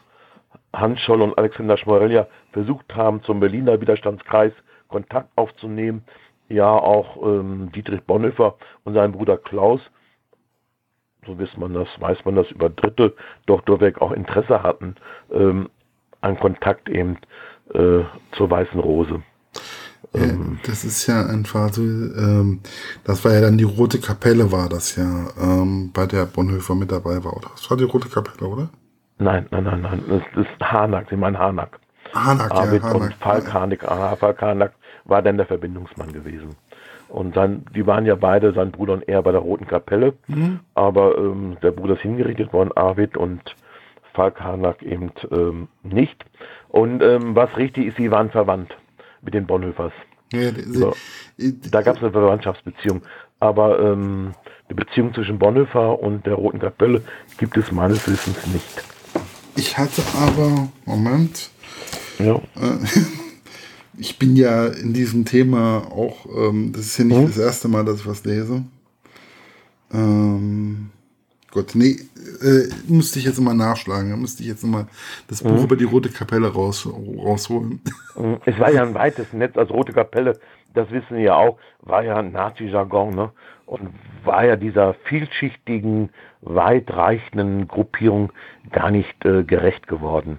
Hans Scholl und Alexander Schmorelja versucht haben, zum Berliner Widerstandskreis Kontakt aufzunehmen, ja auch ähm, Dietrich Bonhoeffer und sein Bruder Klaus so weiß man das, weiß man das über Dritte, doch durchweg auch Interesse hatten ähm, an Kontakt eben äh, zur Weißen Rose. Ja, das ist ja einfach so, ähm, das war ja dann die Rote Kapelle, war das ja, ähm, bei der Bonhoeffer mit dabei war, oder? Das war die Rote Kapelle, oder? Nein, nein, nein, nein, das ist Hanak, Sie meinen Hanak. Hanak, ja, Arvid und Hanak. Falk Hanek, ah, Falk Hanak war dann der Verbindungsmann gewesen. Und dann, die waren ja beide, sein Bruder und er, bei der Roten Kapelle. Aber ähm, der Bruder ist hingerichtet worden, Arvid und Falk Hanak eben ähm, nicht. Und ähm, was richtig ist, sie waren verwandt mit den Bonhoeffers. Ja, So. die- Da gab es eine Verwandtschaftsbeziehung. Aber ähm, die Beziehung zwischen Bonhoeffer und der Roten Kapelle gibt es meines Wissens nicht. Ich hatte aber, Moment, Ja. ich bin ja in diesem Thema auch, ähm, das ist ja nicht Mhm. das erste Mal, dass ich was lese. Ähm, Gott, nee, äh, müsste ich jetzt mal nachschlagen. Da müsste ich jetzt mal das Mhm. Buch über die Rote Kapelle raus, rausholen. Es war ja ein weites Netz als Rote Kapelle, das wissen wir ja auch, war ja ein Nazi-Jargon, ne? Und war ja dieser vielschichtigen, weitreichenden Gruppierung gar nicht äh, gerecht geworden.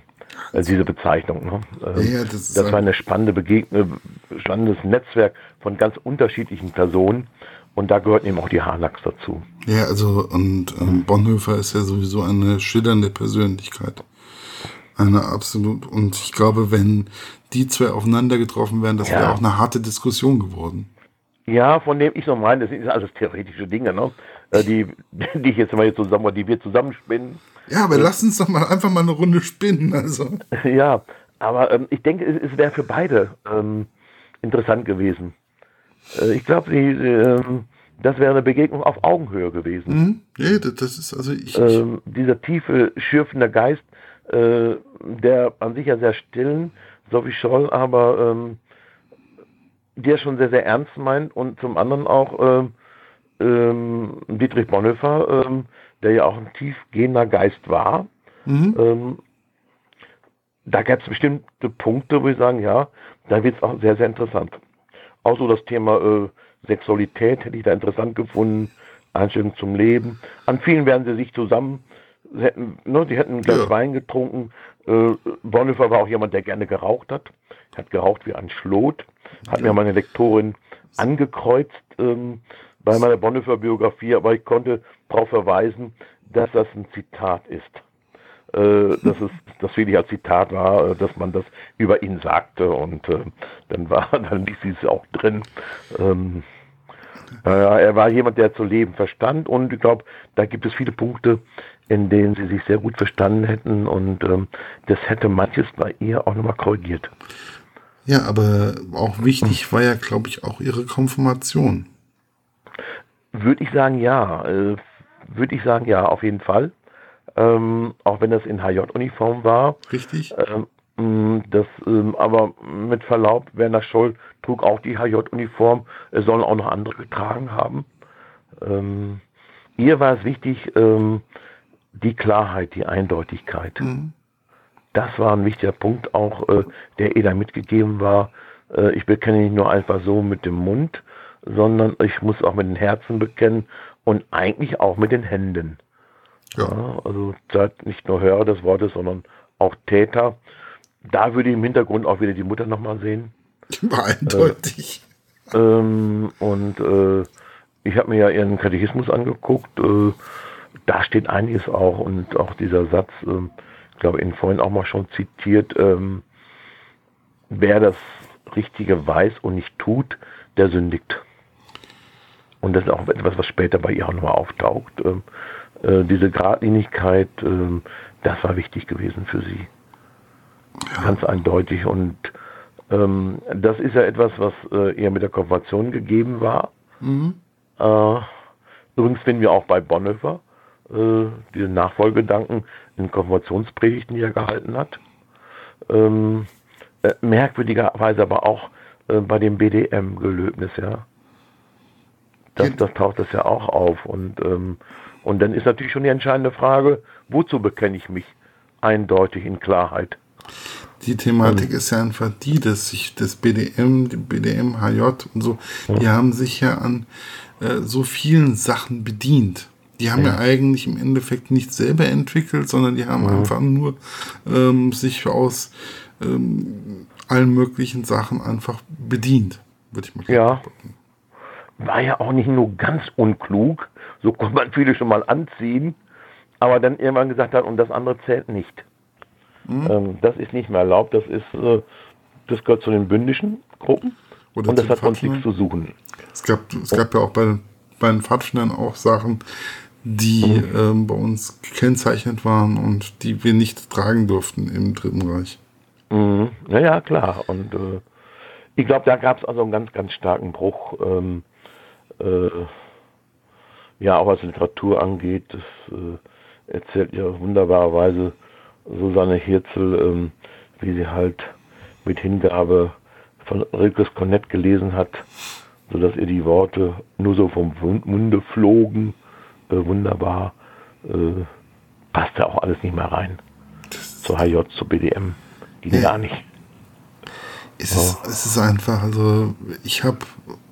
Äh, diese Bezeichnung. Ne? Ähm, Ja, das das war ein- eine spannende Begegnung, spannendes Netzwerk von ganz unterschiedlichen Personen. Und da gehörten eben auch die Hanaks dazu. Ja, also, und ähm, Bonhoeffer ist ja sowieso eine schillernde Persönlichkeit. Eine absolut. Und ich glaube, wenn die zwei aufeinander getroffen wären, das Ja. wäre auch eine harte Diskussion geworden. Ja, von dem ich so meine, das sind alles theoretische Dinge, ne? Äh, die, die ich jetzt mal hier zusammen, die wir zusammenspinnen. Ja, aber lass uns doch mal einfach mal eine Runde spinnen. Also, Ja, aber ähm, ich denke, es, es wäre für beide ähm, interessant gewesen. Äh, ich glaube, ähm, das wäre eine Begegnung auf Augenhöhe gewesen. hm? ja, das, ist also ich. Ähm, dieser tiefe, schürfende Geist, äh, der an sich ja sehr stillen, so wie Scholl, aber ähm, der schon sehr, sehr ernst meint und zum anderen auch ähm, ähm, Dietrich Bonhoeffer, ähm, der ja auch ein tiefgehender Geist war. mhm. Da gab es bestimmte Punkte, wo ich sagen, ja, da wird es auch sehr, sehr interessant. Auch so das Thema äh, Sexualität hätte ich da interessant gefunden, Einstellung zum Leben. An vielen werden sie sich zusammen, sie hätten, ne, die hätten ein Glas Ja. Wein getrunken. Äh, Bonhoeffer war auch jemand, der gerne geraucht hat. Hat geraucht wie ein Schlot. Hat mir meine Lektorin angekreuzt ähm, bei meiner Bonhoeffer-Biografie, aber ich konnte darauf verweisen, dass das ein Zitat ist. Äh, dass es das wirklich als Zitat war, äh, dass man das über ihn sagte und äh, dann war dann ließ sie es auch drin. Ähm, naja, er war jemand, der zu leben verstand und ich glaube, da gibt es viele Punkte, in denen sie sich sehr gut verstanden hätten und ähm, das hätte manches bei ihr auch nochmal korrigiert. Ja, aber auch wichtig war ja, glaube ich, auch ihre Konfirmation. Würde ich sagen, ja. Äh, Würde ich sagen, ja, auf jeden Fall. Ähm, auch wenn das in HJ-Uniform war. Richtig. Ähm, das, ähm, aber mit Verlaub, Werner Scholl trug auch die HJ-Uniform. Es sollen auch noch andere getragen haben. Ähm, ihr war es wichtig, ähm, die Klarheit, die Eindeutigkeit. Mhm das war ein wichtiger Punkt auch, äh, der ihr da mitgegeben war. Äh, ich bekenne nicht nur einfach so mit dem Mund, sondern ich muss auch mit den Herzen bekennen und eigentlich auch mit den Händen. Ja. ja also seid nicht nur Hörer des Wortes, sondern auch Täter. Da würde ich im Hintergrund auch wieder die Mutter nochmal sehen. Eindeutig. Äh, ähm, und äh, ich habe mir ja ihren Katechismus angeguckt. Äh, da steht einiges auch und auch dieser Satz, ähm, ich glaube, Ihnen vorhin auch mal schon zitiert, ähm, wer das Richtige weiß und nicht tut, der sündigt. Und das ist auch etwas, was später bei ihr auch nochmal auftaucht. Äh, diese Gradlinigkeit, ähm, das war wichtig gewesen für sie. Ja. Ganz eindeutig. Und ähm, das ist ja etwas, was äh, ihr mit der Konfirmation gegeben war. Mhm. Äh, übrigens finden wir auch bei Bonhoeffer äh, diese Nachfolgegedanken in Konfirmationspredigten, die er gehalten hat. Ähm, äh, merkwürdigerweise aber auch äh, bei dem BDM-Gelöbnis, ja. Das, das taucht das ja auch auf. Und, ähm, und dann ist natürlich schon die entscheidende Frage, wozu bekenne ich mich eindeutig in Klarheit? Die Thematik und, ist ja einfach die, dass sich das BDM, die BDM, HJ und so, ja. die haben sich ja an äh, so vielen Sachen bedient. Die haben ja. ja. eigentlich im Endeffekt nicht selber entwickelt, sondern die haben einfach nur ähm, sich aus ähm, allen möglichen Sachen einfach bedient, würde ich mal sagen. Ja. War ja auch nicht nur ganz unklug, so konnte man viele schon mal anziehen, aber dann irgendwann gesagt hat, und das andere zählt nicht. Mhm. Ähm, das ist nicht mehr erlaubt, das ist, äh, das gehört zu den bündischen Gruppen Oder und das hat uns nichts zu suchen. Es gab, es gab ja auch bei, bei den Pfadfindern auch Sachen, die mhm. ähm, bei uns gekennzeichnet waren und die wir nicht tragen durften im Dritten Reich. Mhm. Ja, ja, klar. Und äh, ich glaube, da gab es also einen ganz, ganz starken Bruch. Ähm, äh, ja, auch was Literatur angeht, das äh, erzählt ja wunderbarerweise Susanne Hirzel, ähm, wie sie halt mit Hingabe von Rilkes Cornett gelesen hat, sodass ihr die Worte nur so vom Munde flogen äh, wunderbar. Äh, passte auch alles nicht mehr rein. Zur HJ, zur BDM. Ging ja. gar nicht. Es ist, oh. es ist einfach, also ich habe,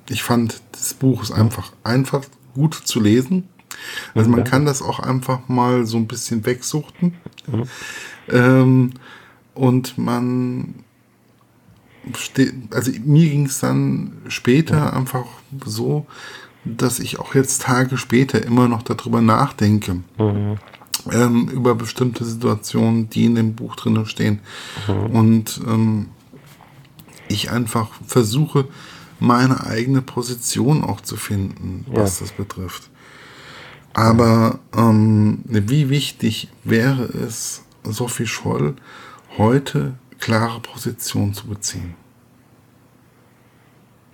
ich fand, das Buch ist einfach, einfach gut zu lesen. Also man kann das auch einfach mal so ein bisschen wegsuchten. Mhm. Ähm, und man steht, also mir ging es dann später einfach so, dass ich auch jetzt Tage später immer noch darüber nachdenke. Mhm. Ähm, über bestimmte Situationen, die in dem Buch drin stehen. Mhm. Und ähm, ich einfach versuche, meine eigene Position auch zu finden, was ja. das betrifft. Aber ähm, wie wichtig wäre es, Sophie Scholl heute klare Position zu beziehen?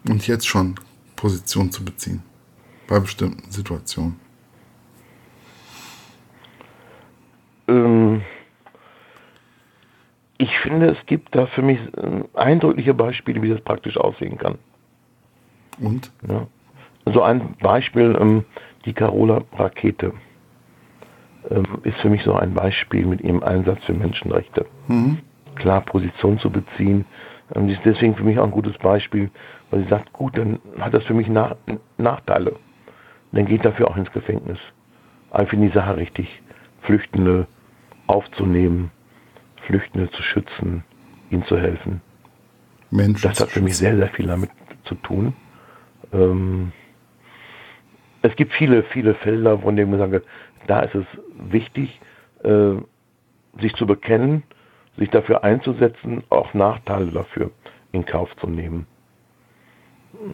Und jetzt schon Position zu beziehen bei bestimmten Situationen? Ähm, ich finde, es gibt da für mich äh, eindrückliche Beispiele, wie das praktisch aussehen kann. Und? Ja. So ein Beispiel, ähm, die Carola Rakete ähm, ist für mich so ein Beispiel mit ihrem Einsatz für Menschenrechte. Mhm. Klar Position zu beziehen. Ähm, ist deswegen für mich auch ein gutes Beispiel, weil sie sagt, gut, dann hat das für mich Nach Nachteile dann geht dafür auch ins Gefängnis. Einfach in die Sache richtig. Flüchtende aufzunehmen, Flüchtende zu schützen, ihnen zu helfen. Menschen das hat für mich sehr, sehr viel damit zu tun. Ähm, es gibt viele, viele Felder, von denen man sage, da ist es wichtig, äh, sich zu bekennen, sich dafür einzusetzen, auch Nachteile dafür in Kauf zu nehmen.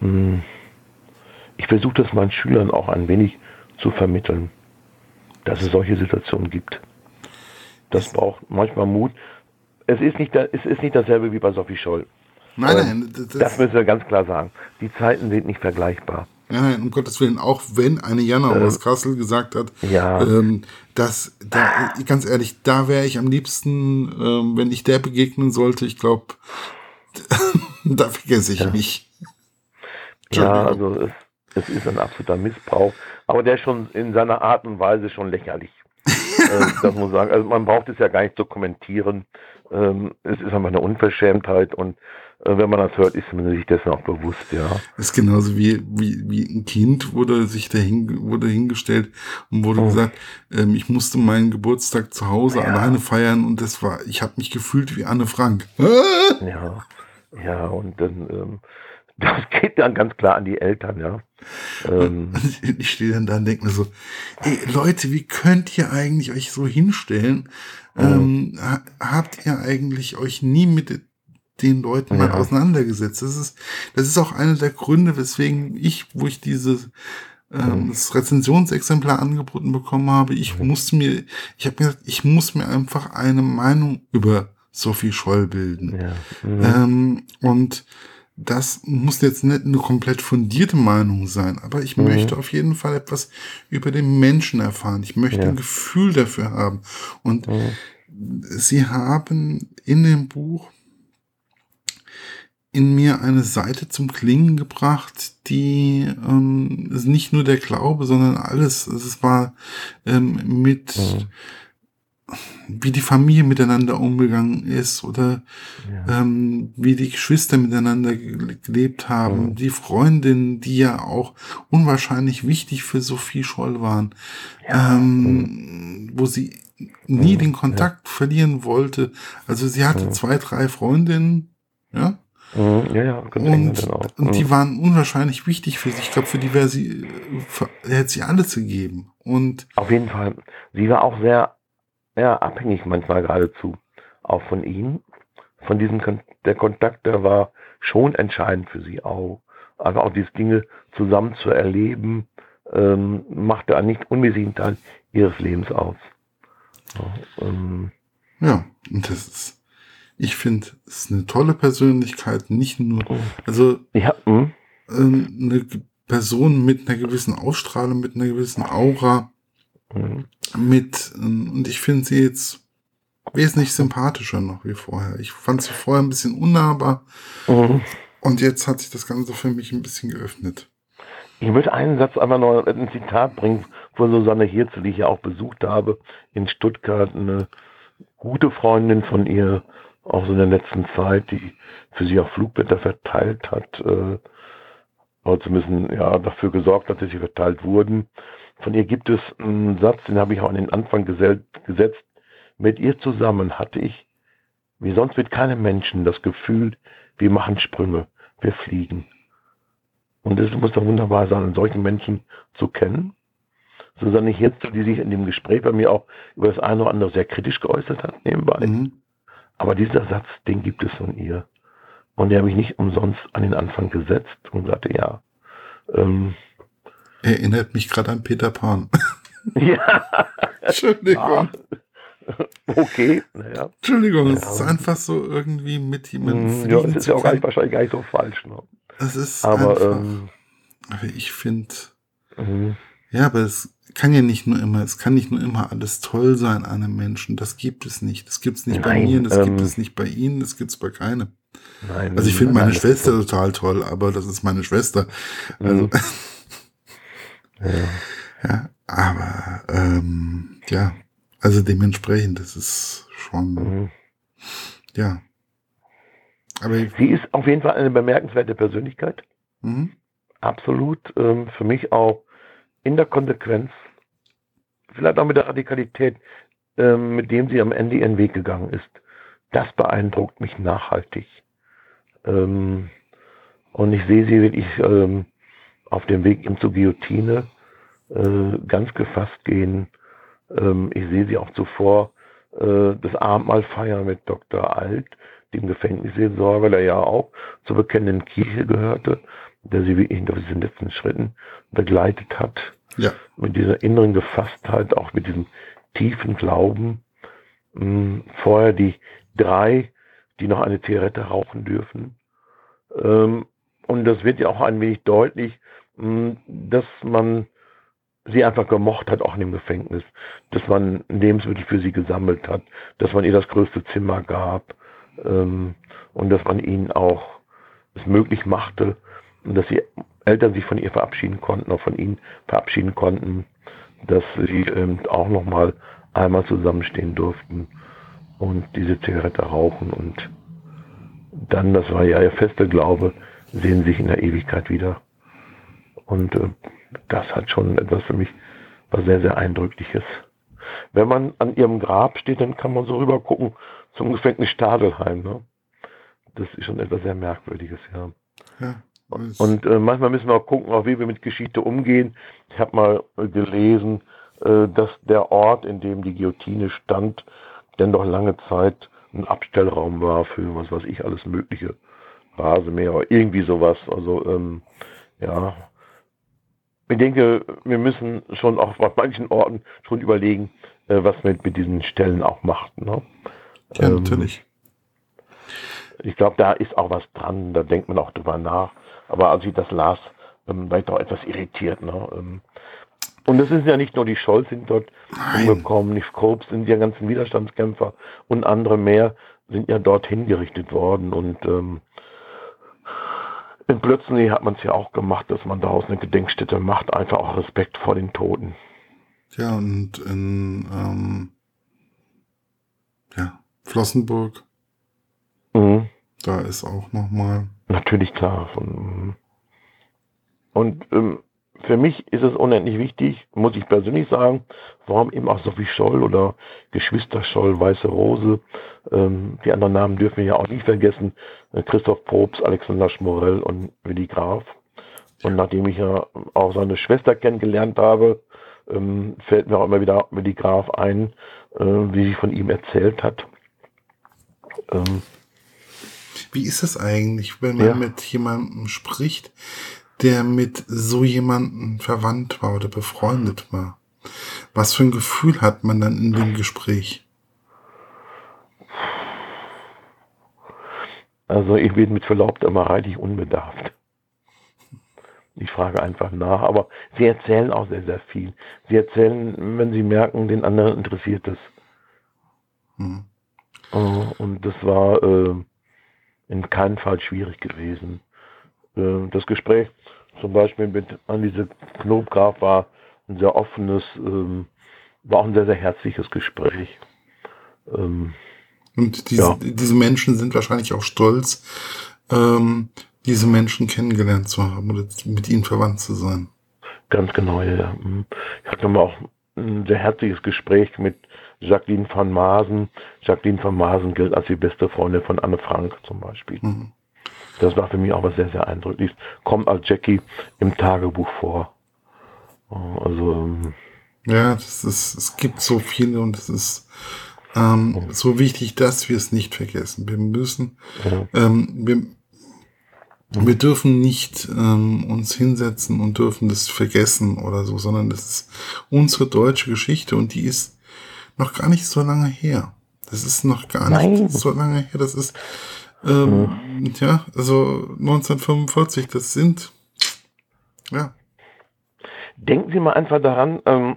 Hm. Ich versuche das meinen Schülern auch ein wenig zu vermitteln, dass es solche Situationen gibt. Das braucht manchmal Mut. Es ist nicht, es ist nicht dasselbe wie bei Sophie Scholl. Nein, nein. Das, das, müssen wir ganz klar sagen. Die Zeiten sind nicht vergleichbar. Nein, um Gottes Willen, auch wenn eine Jana äh, aus Kassel gesagt hat, ja. ähm, dass, da, ganz ehrlich, da wäre ich am liebsten, ähm, wenn ich der begegnen sollte, ich glaube, da vergesse ich ja. mich. Ja, also es, es ist ein absoluter Missbrauch, aber der ist schon in seiner Art und Weise schon lächerlich. Äh, das muss sagen. Also man braucht es ja gar nicht zu kommentieren. Ähm, es ist einfach eine Unverschämtheit und äh, wenn man das hört, ist man sich dessen auch bewusst, ja. Das ist genauso wie, wie, wie ein Kind wurde sich dahin, wurde hingestellt und wurde oh. gesagt, ähm, ich musste meinen Geburtstag zu Hause ja. alleine feiern und das war, ich habe mich gefühlt wie Anne Frank. ja, ja, und dann, ähm, das geht dann ganz klar an die Eltern, ja. Ähm, ich stehe dann da und denke mir so, ey, Leute, wie könnt ihr eigentlich euch so hinstellen? Oh. Ähm, habt ihr eigentlich euch nie mit den Leuten ja. mal auseinandergesetzt? Das ist, das ist auch einer der Gründe, weswegen ich, wo ich dieses ähm, mhm. das Rezensionsexemplar angeboten bekommen habe, ich mhm. musste mir, ich habe mir gesagt, ich muss mir einfach eine Meinung über Sophie Scholl bilden. Ja. Mhm. Ähm, und das muss jetzt nicht eine komplett fundierte Meinung sein, aber ich mhm. möchte auf jeden Fall etwas über den Menschen erfahren. Ich möchte ja. ein Gefühl dafür haben. Und mhm. sie haben in dem Buch in mir eine Seite zum Klingen gebracht, die ähm, nicht nur der Glaube, sondern alles. Es war ähm, mit mhm wie die Familie miteinander umgegangen ist oder ja. ähm, wie die Geschwister miteinander gelebt haben, mhm. die Freundinnen, die ja auch unwahrscheinlich wichtig für Sophie Scholl waren, ja. ähm, mhm. wo sie nie mhm. den Kontakt ja. verlieren wollte. Also sie hatte mhm. zwei, drei Freundinnen, ja. Ja, ja, und, genau. und die waren unwahrscheinlich wichtig für sie. Ich glaube, für die wäre sie, für, hätte sie alles gegeben. Und auf jeden Fall. Sie war auch sehr ja, abhängig manchmal geradezu auch von ihm. Von diesem Kon der Kontakt, der war schon entscheidend für sie auch. Also auch diese Dinge zusammen zu erleben, ähm, machte einen nicht unwesentlichen Teil ihres Lebens aus. Ja, ähm, ja und das ist, ich finde, es ist eine tolle Persönlichkeit, nicht nur, also ja, hm. ähm, eine Person mit einer gewissen Ausstrahlung, mit einer gewissen Aura, Mhm. Mit, und ich finde sie jetzt wesentlich sympathischer noch wie vorher. Ich fand sie vorher ein bisschen unnahbar. Mhm. Und jetzt hat sich das Ganze für mich ein bisschen geöffnet. Ich würde einen Satz einfach noch ein Zitat bringen von Susanne Hirzel, die ich ja auch besucht habe in Stuttgart. Eine gute Freundin von ihr, auch so in der letzten Zeit, die für sie auch Flugblätter verteilt hat. Äh, oder zumindest ja, dafür gesorgt hat, dass sie verteilt wurden. Von ihr gibt es einen Satz, den habe ich auch an den Anfang gesetzt. Mit ihr zusammen hatte ich, wie sonst mit keinem Menschen, das Gefühl, wir machen Sprünge, wir fliegen. Und es muss doch wunderbar sein, einen solchen Menschen zu kennen. Susanne Hirzel, die sich in dem Gespräch bei mir auch über das eine oder andere sehr kritisch geäußert hat, nebenbei. Mhm. Aber dieser Satz, den gibt es von ihr. Und der habe ich nicht umsonst an den Anfang gesetzt und sagte, ja, ähm, Erinnert mich gerade an Peter Pan. Ja. Entschuldigung. Ah. Okay, naja. Entschuldigung, ja. es ist einfach so irgendwie mit jemandem mm, Ja, es ist ja auch gar nicht, wahrscheinlich gar nicht so falsch. Ne? Es ist aber, einfach, ähm, aber ich finde, mhm. ja, aber es kann ja nicht nur immer, es kann nicht nur immer alles toll sein an einem Menschen. Das gibt es nicht. Das gibt es nicht Nein, bei mir, das ähm, gibt es nicht bei Ihnen, das gibt es bei keinem. Nein, also ich finde meine Schwester total toll, aber das ist meine Schwester. Also, mhm. Ja. ja aber ähm, ja, also dementsprechend, das ist schon, mhm. ja. Aber sie ist auf jeden Fall eine bemerkenswerte Persönlichkeit. Mhm. Absolut. Ähm, für mich auch in der Konsequenz, vielleicht auch mit der Radikalität, ähm, mit dem sie am Ende ihren Weg gegangen ist. Das beeindruckt mich nachhaltig. Ähm, und ich sehe sie wirklich ähm, auf dem Weg ihm zur Guillotine äh, ganz gefasst gehen. Ähm, ich sehe sie auch zuvor äh, das Abendmahl feiern mit Dr. Alt, dem Gefängnisseelsorger, weil er ja auch zur bekennenden Kirche gehörte, der sie wirklich auf diesen letzten Schritten begleitet hat. Ja. Mit dieser inneren Gefasstheit, auch mit diesem tiefen Glauben. Hm, vorher die drei, die noch eine Zigarette rauchen dürfen. Ähm, und das wird ja auch ein wenig deutlich, dass man sie einfach gemocht hat, auch in dem Gefängnis, dass man Lebensmittel für sie gesammelt hat, dass man ihr das größte Zimmer gab. Ähm, und dass man ihnen auch es möglich machte, dass die Eltern sich von ihr verabschieden konnten, auch von ihnen verabschieden konnten, dass sie ähm, auch noch mal einmal zusammenstehen durften und diese Zigarette rauchen. Und dann, das war ja ihr fester Glaube, sehen sich in der Ewigkeit wieder. Und äh, das hat schon etwas für mich was sehr, sehr Eindrückliches. Wenn man an ihrem Grab steht, dann kann man so rüber gucken zum Gefängnis Stadelheim. Ne? Das ist schon etwas sehr Merkwürdiges, ja. ja und äh, manchmal müssen wir auch gucken, auch wie wir mit Geschichte umgehen. Ich habe mal äh, gelesen, äh, dass der Ort, in dem die Guillotine stand, denn doch lange Zeit ein Abstellraum war für was weiß ich, alles mögliche. Rasenmäher oder irgendwie sowas. Also ähm, ja, ich denke, wir müssen schon auch auf manchen Orten schon überlegen, äh, was man mit diesen Stellen auch macht. Ne? Ja, ähm, natürlich. Ich glaube, da ist auch was dran, da denkt man auch drüber nach. Aber als ich das las, ähm, war ich doch etwas irritiert. Ne? Ähm, und es sind ja nicht nur die Scholz sind dort Nein. umgekommen, nicht Kobs sind ja ganzen Widerstandskämpfer und andere mehr sind ja dort hingerichtet worden. Und ähm, in Plötzlich hat man es ja auch gemacht, dass man daraus eine Gedenkstätte macht, einfach auch Respekt vor den Toten. Ja, und in ähm, ja, Flossenburg, mhm. da ist auch nochmal. Natürlich klar. Von, und ähm, für mich ist es unendlich wichtig, muss ich persönlich sagen, warum eben auch Sophie Scholl oder Geschwister Scholl, Weiße Rose, ähm, die anderen Namen dürfen wir ja auch nicht vergessen, äh, Christoph Probst, Alexander Schmorell und Willi Graf. Und nachdem ich ja auch seine Schwester kennengelernt habe, ähm, fällt mir auch immer wieder Willi Graf ein, äh, wie sie von ihm erzählt hat. Ähm, wie ist es eigentlich, wenn man ja. mit jemandem spricht, der mit so jemandem verwandt war oder befreundet war? Was für ein Gefühl hat man dann in dem Gespräch? Also ich bin mit Verlaub immer reichlich unbedarft. Ich frage einfach nach, aber sie erzählen auch sehr, sehr viel. Sie erzählen, wenn sie merken, den anderen interessiert es. Hm. Und das war äh, in keinem Fall schwierig gewesen. Äh, das Gespräch zum Beispiel mit Anneliese Knobgraf war ein sehr offenes, ähm, war auch ein sehr, sehr herzliches Gespräch. Ähm, und diese, ja. diese Menschen sind wahrscheinlich auch stolz, ähm, diese Menschen kennengelernt zu haben oder mit ihnen verwandt zu sein. Ganz genau, ja. Mhm. Ich hatte mal auch ein sehr herzliches Gespräch mit Jacqueline van Maasen. Jacqueline van Maasen gilt als die beste Freundin von Anne Frank zum Beispiel. Mhm. Das war für mich auch was sehr, sehr eindrückliches. Kommt als Jackie im Tagebuch vor. Also. Ähm, ja, das ist, es gibt so viele und es ist ähm, so wichtig, dass wir es nicht vergessen. Wir müssen, ja. ähm, wir, wir dürfen nicht ähm, uns hinsetzen und dürfen das vergessen oder so, sondern das ist unsere deutsche Geschichte und die ist noch gar nicht so lange her. Das ist noch gar Nein. nicht so lange her. Das ist ähm, mhm. Ja, also 1945, das sind, ja. Denken Sie mal einfach daran, ähm,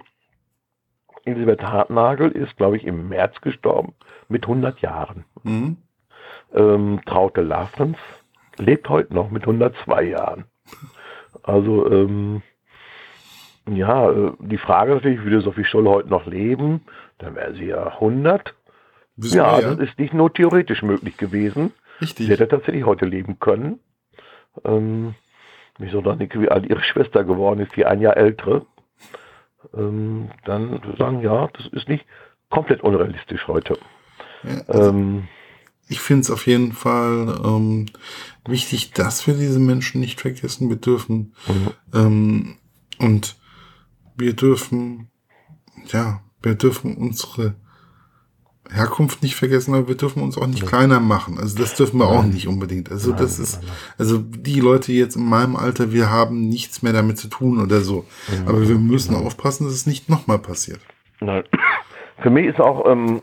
Elisabeth Hartnagel ist, glaube ich, im März gestorben mit 100 Jahren. Mhm. Ähm, Traute Lafrens lebt heute noch mit 102 Jahren. Also, ähm, ja, äh, die Frage natürlich, würde Sophie Scholl heute noch leben? Dann wäre sie ja 100. Wissen ja, ja, das ist nicht nur theoretisch möglich gewesen. Richtig. Sie hätte tatsächlich heute leben können. Ähm, wieso dann nicht wie alt ihre Schwester geworden ist, die ein Jahr ältere. Ähm, dann sagen, ja, das ist nicht komplett unrealistisch heute. Ja, also ähm, ich finde es auf jeden Fall ähm, wichtig, dass wir diese Menschen nicht vergessen. Wir dürfen mhm. ähm, und wir dürfen, ja, wir dürfen unsere Herkunft nicht vergessen, aber wir dürfen uns auch nicht ja. kleiner machen. Also das dürfen wir Nein. auch nicht unbedingt. Also Nein, das ist, also die Leute jetzt in meinem Alter, wir haben nichts mehr damit zu tun oder so. Ja, aber wir müssen genau. aufpassen, dass es nicht nochmal passiert. Nein. Für mich ist auch, ähm,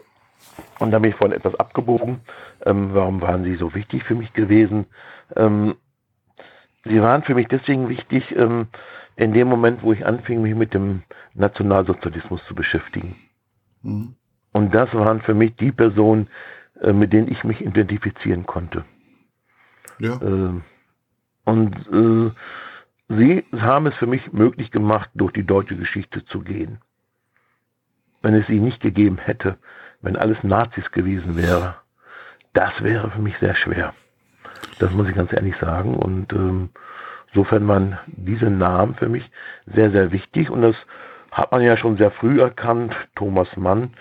und da bin ich vorhin etwas abgebogen, ähm, warum waren sie so wichtig für mich gewesen? Ähm, sie waren für mich deswegen wichtig, ähm, in dem Moment, wo ich anfing, mich mit dem Nationalsozialismus zu beschäftigen. Mhm. Und das waren für mich die Personen, äh, mit denen ich mich identifizieren konnte. Ja. Äh, und äh, sie haben es für mich möglich gemacht, durch die deutsche Geschichte zu gehen. Wenn es sie nicht gegeben hätte, wenn alles Nazis gewesen wäre, das wäre für mich sehr schwer. Das muss ich ganz ehrlich sagen. Und ähm, insofern waren diese Namen für mich sehr, sehr wichtig. Und das hat man ja schon sehr früh erkannt. Thomas Mann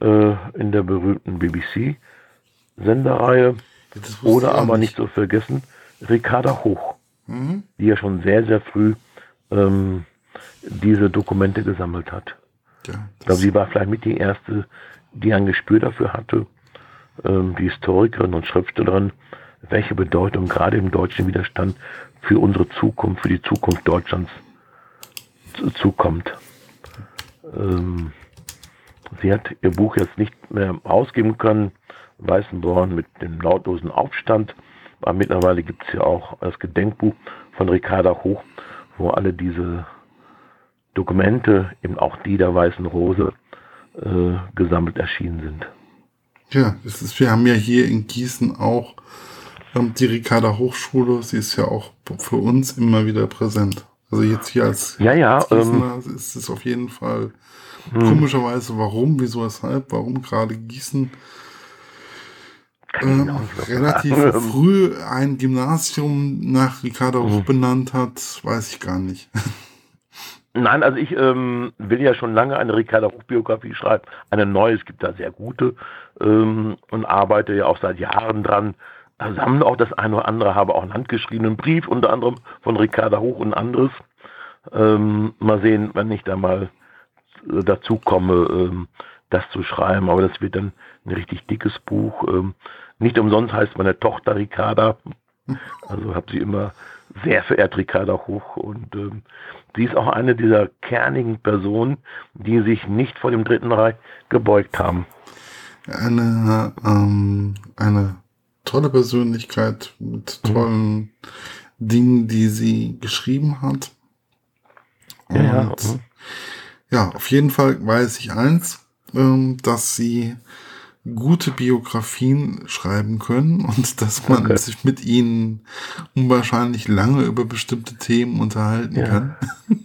äh, in der berühmten BBC-Sendereihe. Oder aber nicht. so vergessen, Ricarda Hoch, mhm. die ja schon sehr, sehr früh ähm, diese Dokumente gesammelt hat. Ja, ich glaube, sie war vielleicht mit die erste, die ein Gespür dafür hatte, ähm, die Historikerin und Schriftstellerin, welche Bedeutung gerade im deutschen Widerstand für unsere Zukunft, für die Zukunft Deutschlands zukommt. Ähm, Sie hat ihr Buch jetzt nicht mehr ausgeben können, Weißenborn mit dem lautlosen Aufstand. Aber mittlerweile gibt es ja auch das Gedenkbuch von Ricarda Hoch, wo alle diese Dokumente, eben auch die der Weißen Rose, äh, gesammelt erschienen sind. Ja, das ist, wir haben ja hier in Gießen auch ähm, die Ricarda Hochschule. Sie ist ja auch für uns immer wieder präsent. Also jetzt hier als ja, ja, Gießener ähm, ist es auf jeden Fall hm. Komischerweise, warum, wieso, weshalb, warum gerade Gießen ähm, relativ früh ein Gymnasium nach Ricardo hm. benannt hat, weiß ich gar nicht. Nein, also ich ähm, will ja schon lange eine Ricardo Hoch-Biografie schreiben. Eine neue, es gibt da sehr gute ähm, und arbeite ja auch seit Jahren dran. Sammle auch das eine oder andere, habe auch einen handgeschriebenen Brief, unter anderem von Ricarda Hoch und anderes. Ähm, mal sehen, wenn ich da mal dazu komme, ähm, das zu schreiben. Aber das wird dann ein richtig dickes Buch. Ähm, nicht umsonst heißt meine Tochter Ricarda. Also habe sie immer sehr verehrt, Ricarda Hoch. Und ähm, sie ist auch eine dieser kernigen Personen, die sich nicht vor dem Dritten Reich gebeugt haben. Eine, ähm, eine tolle Persönlichkeit mit mhm. tollen mhm. Dingen, die sie geschrieben hat. Und ja, ja. Mhm. Ja, auf jeden Fall weiß ich eins, ähm, dass sie gute Biografien schreiben können und dass man okay. sich mit ihnen unwahrscheinlich lange über bestimmte Themen unterhalten ja. kann.